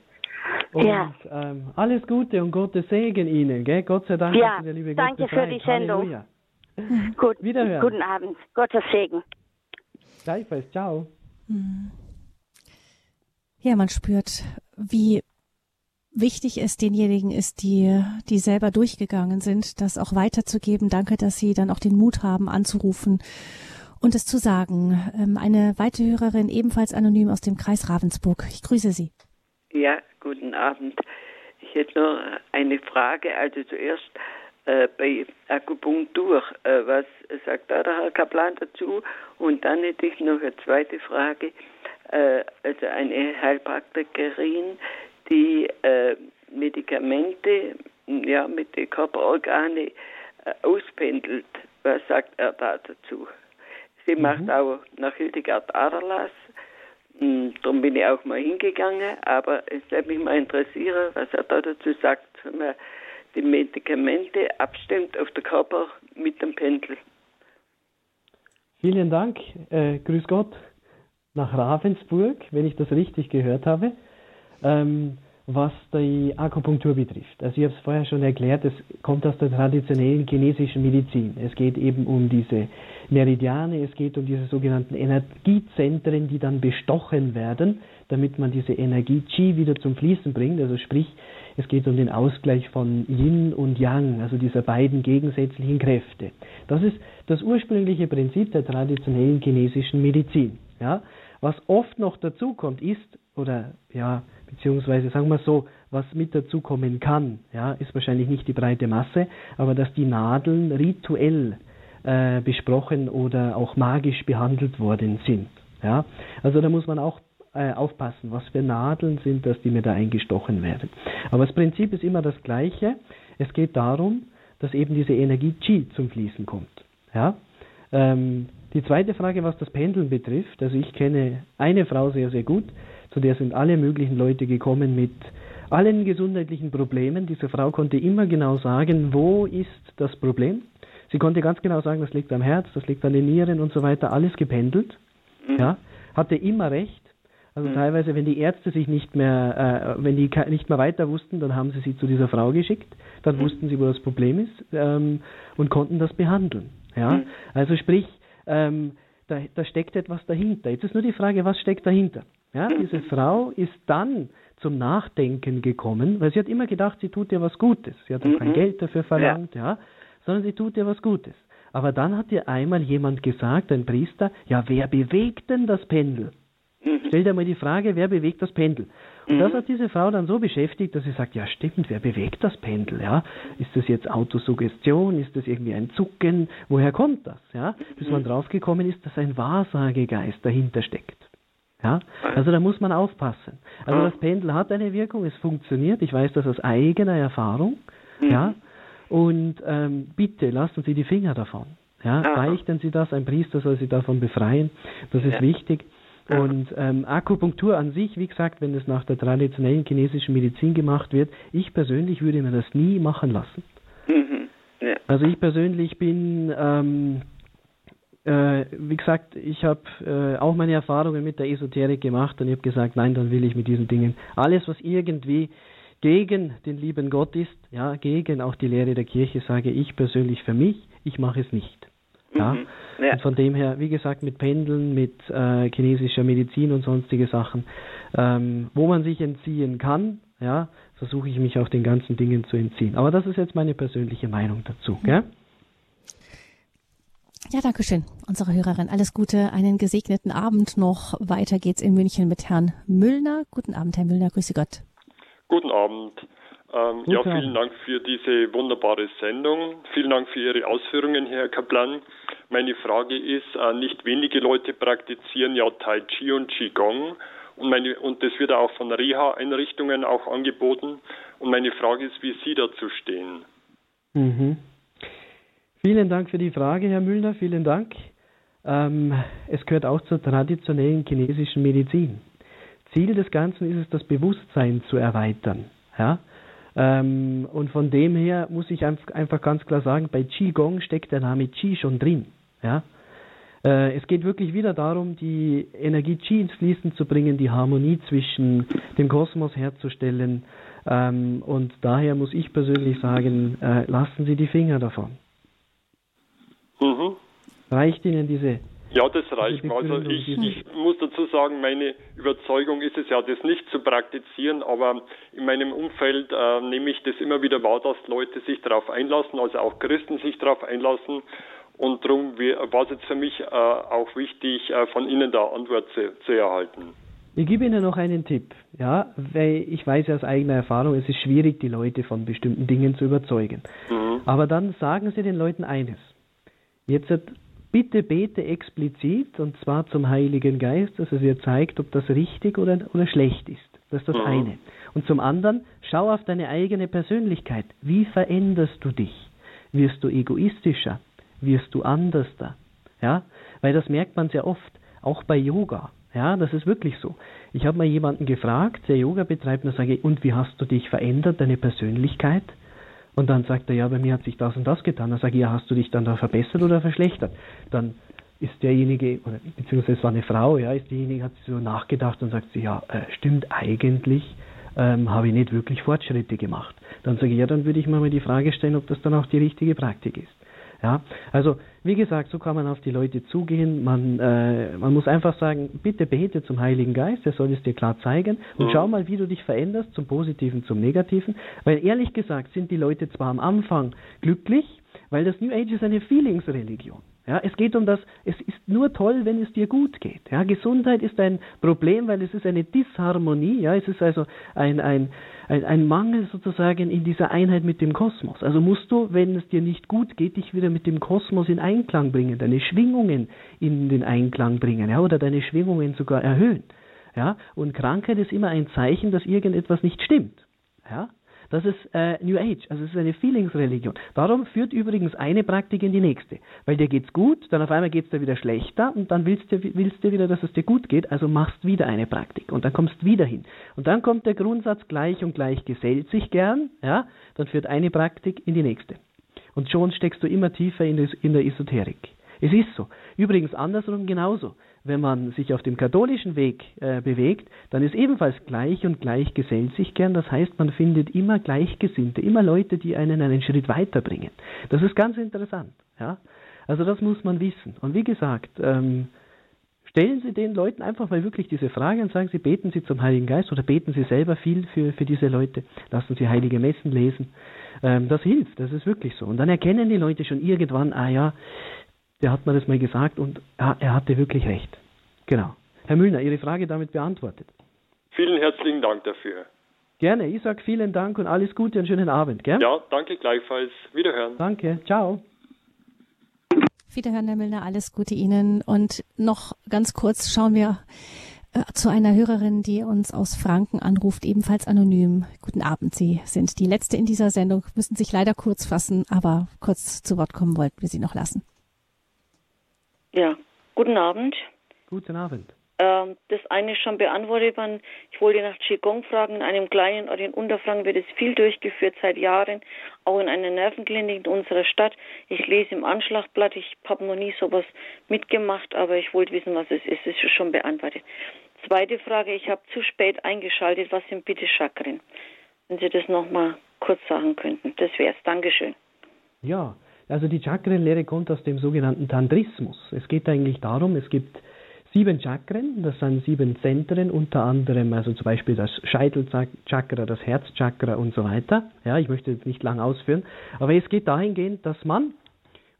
Und ja. ähm, alles Gute und Gottes Segen Ihnen. Gell? Gott sei Dank. Ja, der liebe danke Gott für die Sendung. Halleluja. Gut, Wiederhören. Guten Abend. Gottes Segen. Gleichfalls. Ciao. Hm. Ja, man spürt, wie wichtig es denjenigen ist, die, die selber durchgegangen sind, das auch weiterzugeben. Danke, dass Sie dann auch den Mut haben, anzurufen und es zu sagen. Ähm, eine weitere Hörerin, ebenfalls anonym aus dem Kreis Ravensburg. Ich grüße Sie. Ja, guten Abend. Ich hätte noch eine Frage. Also zuerst äh, bei Akupunktur. Äh, was sagt da der Herr Kaplan dazu? Und dann hätte ich noch eine zweite Frage. Äh, also eine Heilpraktikerin, die äh, Medikamente ja, mit den Körperorganen äh, auspendelt. Was sagt er da dazu? Sie mhm. macht auch nach Hildegard Aderlass. Hm, darum bin ich auch mal hingegangen, aber es würde mich mal interessieren, was er da dazu sagt, wenn man die Medikamente abstimmt auf den Körper mit dem Pendel. Vielen Dank. Äh, grüß Gott nach Ravensburg, wenn ich das richtig gehört habe. Ähm, was die Akupunktur betrifft. Also ich habe es vorher schon erklärt, es kommt aus der traditionellen chinesischen Medizin. Es geht eben um diese Meridiane, es geht um diese sogenannten Energiezentren, die dann bestochen werden, damit man diese Energie Qi wieder zum Fließen bringt. Also sprich, es geht um den Ausgleich von Yin und Yang, also dieser beiden gegensätzlichen Kräfte. Das ist das ursprüngliche Prinzip der traditionellen chinesischen Medizin. Ja? Was oft noch dazu kommt, ist, oder ja, beziehungsweise sagen wir so, was mit dazukommen kann, ja, ist wahrscheinlich nicht die breite Masse, aber dass die Nadeln rituell äh, besprochen oder auch magisch behandelt worden sind. Ja, also da muss man auch äh, aufpassen, was für Nadeln sind das, die mir da eingestochen werden. Aber das Prinzip ist immer das gleiche. Es geht darum, dass eben diese Energie Qi zum Fließen kommt. Ja? Ähm, die zweite Frage, was das Pendeln betrifft, also ich kenne eine Frau sehr, sehr gut, zu der sind alle möglichen Leute gekommen mit allen gesundheitlichen Problemen. Diese Frau konnte immer genau sagen, wo ist das Problem. Sie konnte ganz genau sagen, das liegt am Herz, das liegt an den Nieren und so weiter, alles gependelt. Mhm. Ja, hatte immer recht. Also mhm. teilweise, wenn die Ärzte sich nicht mehr, äh, wenn die nicht mehr weiter wussten, dann haben sie sie zu dieser Frau geschickt. Dann mhm. wussten sie, wo das Problem ist ähm, und konnten das behandeln. Ja, mhm. also sprich, ähm, da, da steckt etwas dahinter. Jetzt ist nur die Frage, was steckt dahinter? Ja, diese Frau ist dann zum Nachdenken gekommen, weil sie hat immer gedacht, sie tut dir was Gutes. Sie hat auch mhm. kein Geld dafür verlangt, ja. ja, sondern sie tut dir was Gutes. Aber dann hat ihr einmal jemand gesagt, ein Priester, ja, wer bewegt denn das Pendel? Mhm. Stell dir mal die Frage, wer bewegt das Pendel? Und mhm. das hat diese Frau dann so beschäftigt, dass sie sagt, ja stimmt, wer bewegt das Pendel? Ja? Ist das jetzt Autosuggestion? Ist das irgendwie ein Zucken? Woher kommt das? Ja? Bis man mhm. draufgekommen ist, dass ein Wahrsagegeist dahinter steckt. Ja, also da muss man aufpassen. Also das Pendel hat eine Wirkung, es funktioniert. Ich weiß das aus eigener Erfahrung. Mhm. Ja, und ähm, bitte lassen Sie die Finger davon. Ja, beichten Sie das. Ein Priester soll Sie davon befreien. Das ist ja. wichtig. Und ähm, Akupunktur an sich, wie gesagt, wenn es nach der traditionellen chinesischen Medizin gemacht wird, ich persönlich würde mir das nie machen lassen. Mhm. Ja. Also ich persönlich bin ähm, äh, wie gesagt, ich habe äh, auch meine Erfahrungen mit der Esoterik gemacht und ich habe gesagt, nein, dann will ich mit diesen Dingen alles, was irgendwie gegen den lieben Gott ist, ja, gegen auch die Lehre der Kirche, sage ich persönlich für mich, ich mache es nicht. Ja? Mhm, ja. Und von dem her, wie gesagt, mit Pendeln, mit äh, chinesischer Medizin und sonstige Sachen, ähm, wo man sich entziehen kann, ja, versuche ich mich auch den ganzen Dingen zu entziehen. Aber das ist jetzt meine persönliche Meinung dazu. Gell? Ja, danke schön, unsere Hörerin. Alles Gute, einen gesegneten Abend noch. Weiter geht's in München mit Herrn Müllner. Guten Abend, Herr Müllner, grüße Gott. Guten Abend. Ähm, ja, vielen Dank für diese wunderbare Sendung. Vielen Dank für Ihre Ausführungen, Herr Kaplan. Meine Frage ist, äh, nicht wenige Leute praktizieren ja Tai Chi und Qigong und, meine, und das wird auch von Reha-Einrichtungen auch angeboten. Und meine Frage ist, wie Sie dazu stehen. Mhm. Vielen Dank für die Frage, Herr Müllner. Vielen Dank. Ähm, es gehört auch zur traditionellen chinesischen Medizin. Ziel des Ganzen ist es, das Bewusstsein zu erweitern. Ja? Ähm, und von dem her muss ich einfach ganz klar sagen, bei Qigong steckt der Name Qi schon drin. Ja? Äh, es geht wirklich wieder darum, die Energie Qi ins Fließen zu bringen, die Harmonie zwischen dem Kosmos herzustellen. Ähm, und daher muss ich persönlich sagen, äh, lassen Sie die Finger davon. Mhm. Reicht Ihnen diese ja, das reicht mir. Also ich, ich, muss dazu sagen, meine Überzeugung ist es ja, das nicht zu praktizieren, aber in meinem Umfeld äh, nehme ich das immer wieder wahr, dass Leute sich darauf einlassen, also auch Christen sich darauf einlassen und darum war es jetzt für mich äh, auch wichtig, äh, von Ihnen da Antwort zu, zu, erhalten. Ich gebe Ihnen noch einen Tipp, ja, weil ich weiß aus eigener Erfahrung, es ist schwierig, die Leute von bestimmten Dingen zu überzeugen. Mhm. Aber dann sagen Sie den Leuten eines. Jetzt bitte bete explizit und zwar zum Heiligen Geist, dass er dir zeigt, ob das richtig oder, oder schlecht ist. Das ist das mhm. eine. Und zum anderen, schau auf deine eigene Persönlichkeit. Wie veränderst du dich? Wirst du egoistischer? wirst du anders da. Ja, weil das merkt man sehr oft, auch bei Yoga. Ja, das ist wirklich so. Ich habe mal jemanden gefragt, der Yoga betreibt, und sage ich, und wie hast du dich verändert, deine Persönlichkeit? Und dann sagt er, ja, bei mir hat sich das und das getan. Dann sage ich, ja, hast du dich dann da verbessert oder verschlechtert? Dann ist derjenige, oder beziehungsweise es war eine Frau, ja, ist diejenige, hat so nachgedacht und sagt sie, ja, äh, stimmt eigentlich, ähm, habe ich nicht wirklich Fortschritte gemacht. Dann sage ich, ja, dann würde ich mir mal die Frage stellen, ob das dann auch die richtige Praktik ist. Ja, also wie gesagt, so kann man auf die Leute zugehen. Man, äh, man muss einfach sagen, bitte bete zum Heiligen Geist, er soll es dir klar zeigen und mhm. schau mal, wie du dich veränderst, zum Positiven, zum Negativen. Weil ehrlich gesagt sind die Leute zwar am Anfang glücklich, weil das New Age ist eine Feelingsreligion. Ja, es geht um das, es ist nur toll, wenn es dir gut geht. Ja, Gesundheit ist ein Problem, weil es ist eine Disharmonie, ja, es ist also ein, ein, ein, ein Mangel sozusagen in dieser Einheit mit dem Kosmos. Also musst du, wenn es dir nicht gut geht, dich wieder mit dem Kosmos in Einklang bringen, deine Schwingungen in den Einklang bringen, ja, oder deine Schwingungen sogar erhöhen. Ja, und Krankheit ist immer ein Zeichen, dass irgendetwas nicht stimmt. Ja, das ist äh, New Age, also es ist eine Feelingsreligion. Darum führt übrigens eine Praktik in die nächste. Weil dir geht's gut, dann auf einmal geht's dir wieder schlechter und dann willst du, willst du wieder, dass es dir gut geht, also machst wieder eine Praktik und dann kommst wieder hin. Und dann kommt der Grundsatz gleich und gleich gesellt sich gern, ja, dann führt eine Praktik in die nächste. Und schon steckst du immer tiefer in, des, in der Esoterik. Es ist so. Übrigens andersrum genauso wenn man sich auf dem katholischen Weg äh, bewegt, dann ist ebenfalls gleich und gleich gesellt sich gern. Das heißt, man findet immer Gleichgesinnte, immer Leute, die einen einen Schritt weiterbringen. Das ist ganz interessant. Ja? Also das muss man wissen. Und wie gesagt, ähm, stellen Sie den Leuten einfach mal wirklich diese Frage und sagen Sie, beten Sie zum Heiligen Geist oder beten Sie selber viel für, für diese Leute. Lassen Sie heilige Messen lesen. Ähm, das hilft, das ist wirklich so. Und dann erkennen die Leute schon irgendwann, ah ja, der hat mir das mal gesagt und er, hatte wirklich recht. Genau. Herr Müllner, Ihre Frage damit beantwortet. Vielen herzlichen Dank dafür. Gerne, ich sage vielen Dank und alles Gute und schönen Abend. Gell? Ja, danke gleichfalls. Wiederhören. Danke, ciao. Wiederhören, Herr Müllner, alles Gute Ihnen. Und noch ganz kurz schauen wir äh, zu einer Hörerin, die uns aus Franken anruft, ebenfalls anonym. Guten Abend, Sie sind die Letzte in dieser Sendung, müssen sich leider kurz fassen, aber kurz zu Wort kommen wollten wir Sie noch lassen. Ja, guten Abend. Guten Abend. Ähm, das eine ist schon beantwortet worden. Ich wollte nach Qigong fragen. In einem kleinen Ort in Unterfranken wird es viel durchgeführt seit Jahren, auch in einer Nervenklinik in unserer Stadt. Ich lese im Anschlagblatt. Ich habe noch nie sowas mitgemacht, aber ich wollte wissen, was es ist. Es ist schon beantwortet. Zweite Frage. Ich habe zu spät eingeschaltet. Was sind bitte Chakren? Wenn Sie das nochmal kurz sagen könnten. Das wäre es. Dankeschön. Ja, also die Chakrenlehre kommt aus dem sogenannten Tantrismus. Es geht eigentlich darum, es gibt sieben Chakren, das sind sieben Zentren, unter anderem also zum Beispiel das Scheitelchakra, das Herzchakra und so weiter. Ja, ich möchte jetzt nicht lang ausführen, aber es geht dahingehend, dass man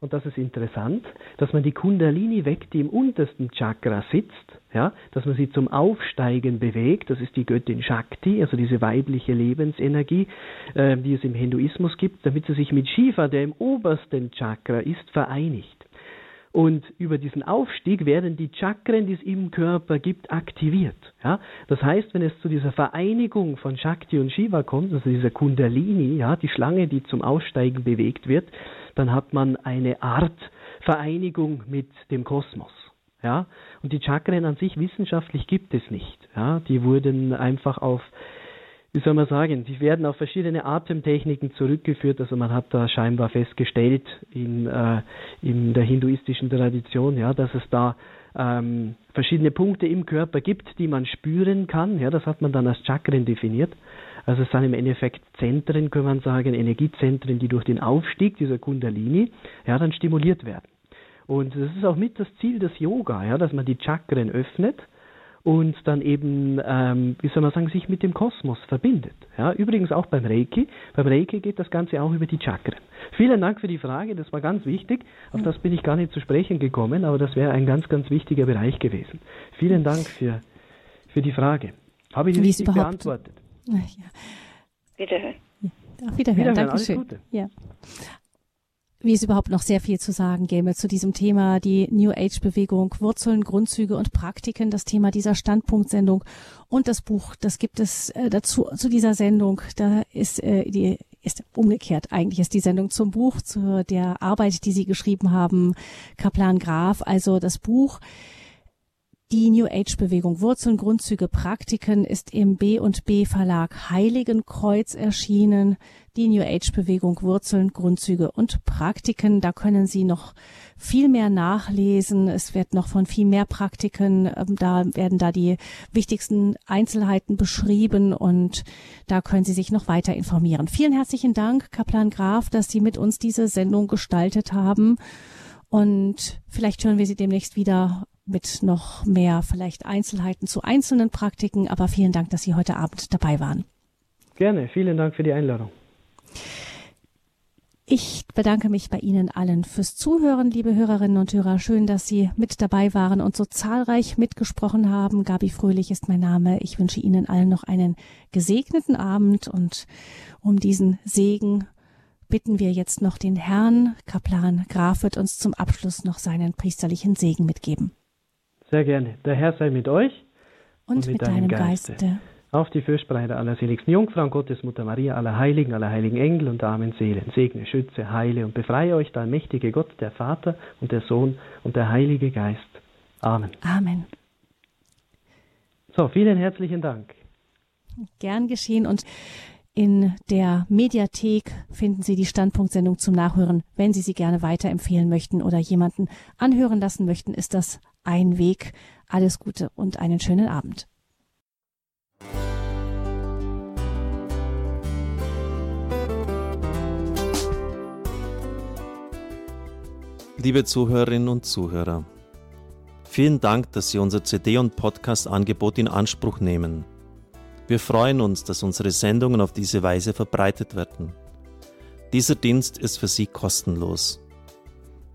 und das ist interessant, dass man die Kundalini weckt, die im untersten Chakra sitzt, ja, dass man sie zum Aufsteigen bewegt, das ist die Göttin Shakti, also diese weibliche Lebensenergie, äh, die es im Hinduismus gibt, damit sie sich mit Shiva, der im obersten Chakra ist, vereinigt. Und über diesen Aufstieg werden die Chakren, die es im Körper gibt, aktiviert. Ja? Das heißt, wenn es zu dieser Vereinigung von Shakti und Shiva kommt, also dieser Kundalini, ja, die Schlange, die zum Aussteigen bewegt wird, dann hat man eine Art Vereinigung mit dem Kosmos. Ja? Und die Chakren an sich wissenschaftlich gibt es nicht. Ja? Die wurden einfach auf wie soll man sagen, die werden auf verschiedene Atemtechniken zurückgeführt. Also man hat da scheinbar festgestellt in, äh, in der hinduistischen Tradition, ja, dass es da ähm, verschiedene Punkte im Körper gibt, die man spüren kann. Ja, das hat man dann als Chakren definiert. Also es sind im Endeffekt Zentren, kann man sagen, Energiezentren, die durch den Aufstieg dieser Kundalini ja, dann stimuliert werden. Und das ist auch mit das Ziel des Yoga, ja, dass man die Chakren öffnet und dann eben, ähm, wie soll man sagen, sich mit dem Kosmos verbindet. Ja, übrigens auch beim Reiki. Beim Reiki geht das Ganze auch über die Chakren. Vielen Dank für die Frage, das war ganz wichtig. Auf das bin ich gar nicht zu sprechen gekommen, aber das wäre ein ganz, ganz wichtiger Bereich gewesen. Vielen Dank für, für die Frage. Habe ich die richtig beantwortet? Ja. Wiederhören. Ja. Auf Wiederhören. Wiederhören. Dankeschön. Ja wie es überhaupt noch sehr viel zu sagen gäbe zu diesem Thema, die New Age Bewegung, Wurzeln, Grundzüge und Praktiken, das Thema dieser Standpunktsendung und das Buch, das gibt es äh, dazu zu dieser Sendung. Da ist äh, die ist umgekehrt. Eigentlich ist die Sendung zum Buch, zu der Arbeit, die Sie geschrieben haben, Kaplan Graf. Also das Buch die New Age Bewegung Wurzeln, Grundzüge, Praktiken ist im B und B Verlag Heiligenkreuz erschienen. Die New Age Bewegung Wurzeln, Grundzüge und Praktiken. Da können Sie noch viel mehr nachlesen. Es wird noch von viel mehr Praktiken, ähm, da werden da die wichtigsten Einzelheiten beschrieben und da können Sie sich noch weiter informieren. Vielen herzlichen Dank, Kaplan Graf, dass Sie mit uns diese Sendung gestaltet haben. Und vielleicht hören wir Sie demnächst wieder mit noch mehr vielleicht Einzelheiten zu einzelnen Praktiken. Aber vielen Dank, dass Sie heute Abend dabei waren. Gerne, vielen Dank für die Einladung. Ich bedanke mich bei Ihnen allen fürs Zuhören, liebe Hörerinnen und Hörer. Schön, dass Sie mit dabei waren und so zahlreich mitgesprochen haben. Gabi Fröhlich ist mein Name. Ich wünsche Ihnen allen noch einen gesegneten Abend und um diesen Segen bitten wir jetzt noch den Herrn. Kaplan Graf wird uns zum Abschluss noch seinen priesterlichen Segen mitgeben. Sehr gerne. Der Herr sei mit euch und, und mit, mit, deinem, Geiste. Geiste. Auf die Fürsprache aller seligsten Jungfrau und Gottesmutter Maria, aller Heiligen, aller heiligen Engel und armen Seelen. Segne, schütze, heile und befreie euch der mächtige Gott, der Vater und der Sohn und der Heilige Geist. Amen. Amen. So, vielen herzlichen Dank. Gern geschehen und in der Mediathek finden Sie die Standpunktsendung zum Nachhören. Wenn Sie sie gerne weiterempfehlen möchten oder jemanden anhören lassen möchten, ist das ein Weg. Alles Gute und einen schönen Abend. Liebe Zuhörerinnen und Zuhörer, vielen Dank, dass Sie unser CD- und Podcast-Angebot in Anspruch nehmen. Wir freuen uns, dass unsere Sendungen auf diese Weise verbreitet werden. Dieser Dienst ist für Sie kostenlos.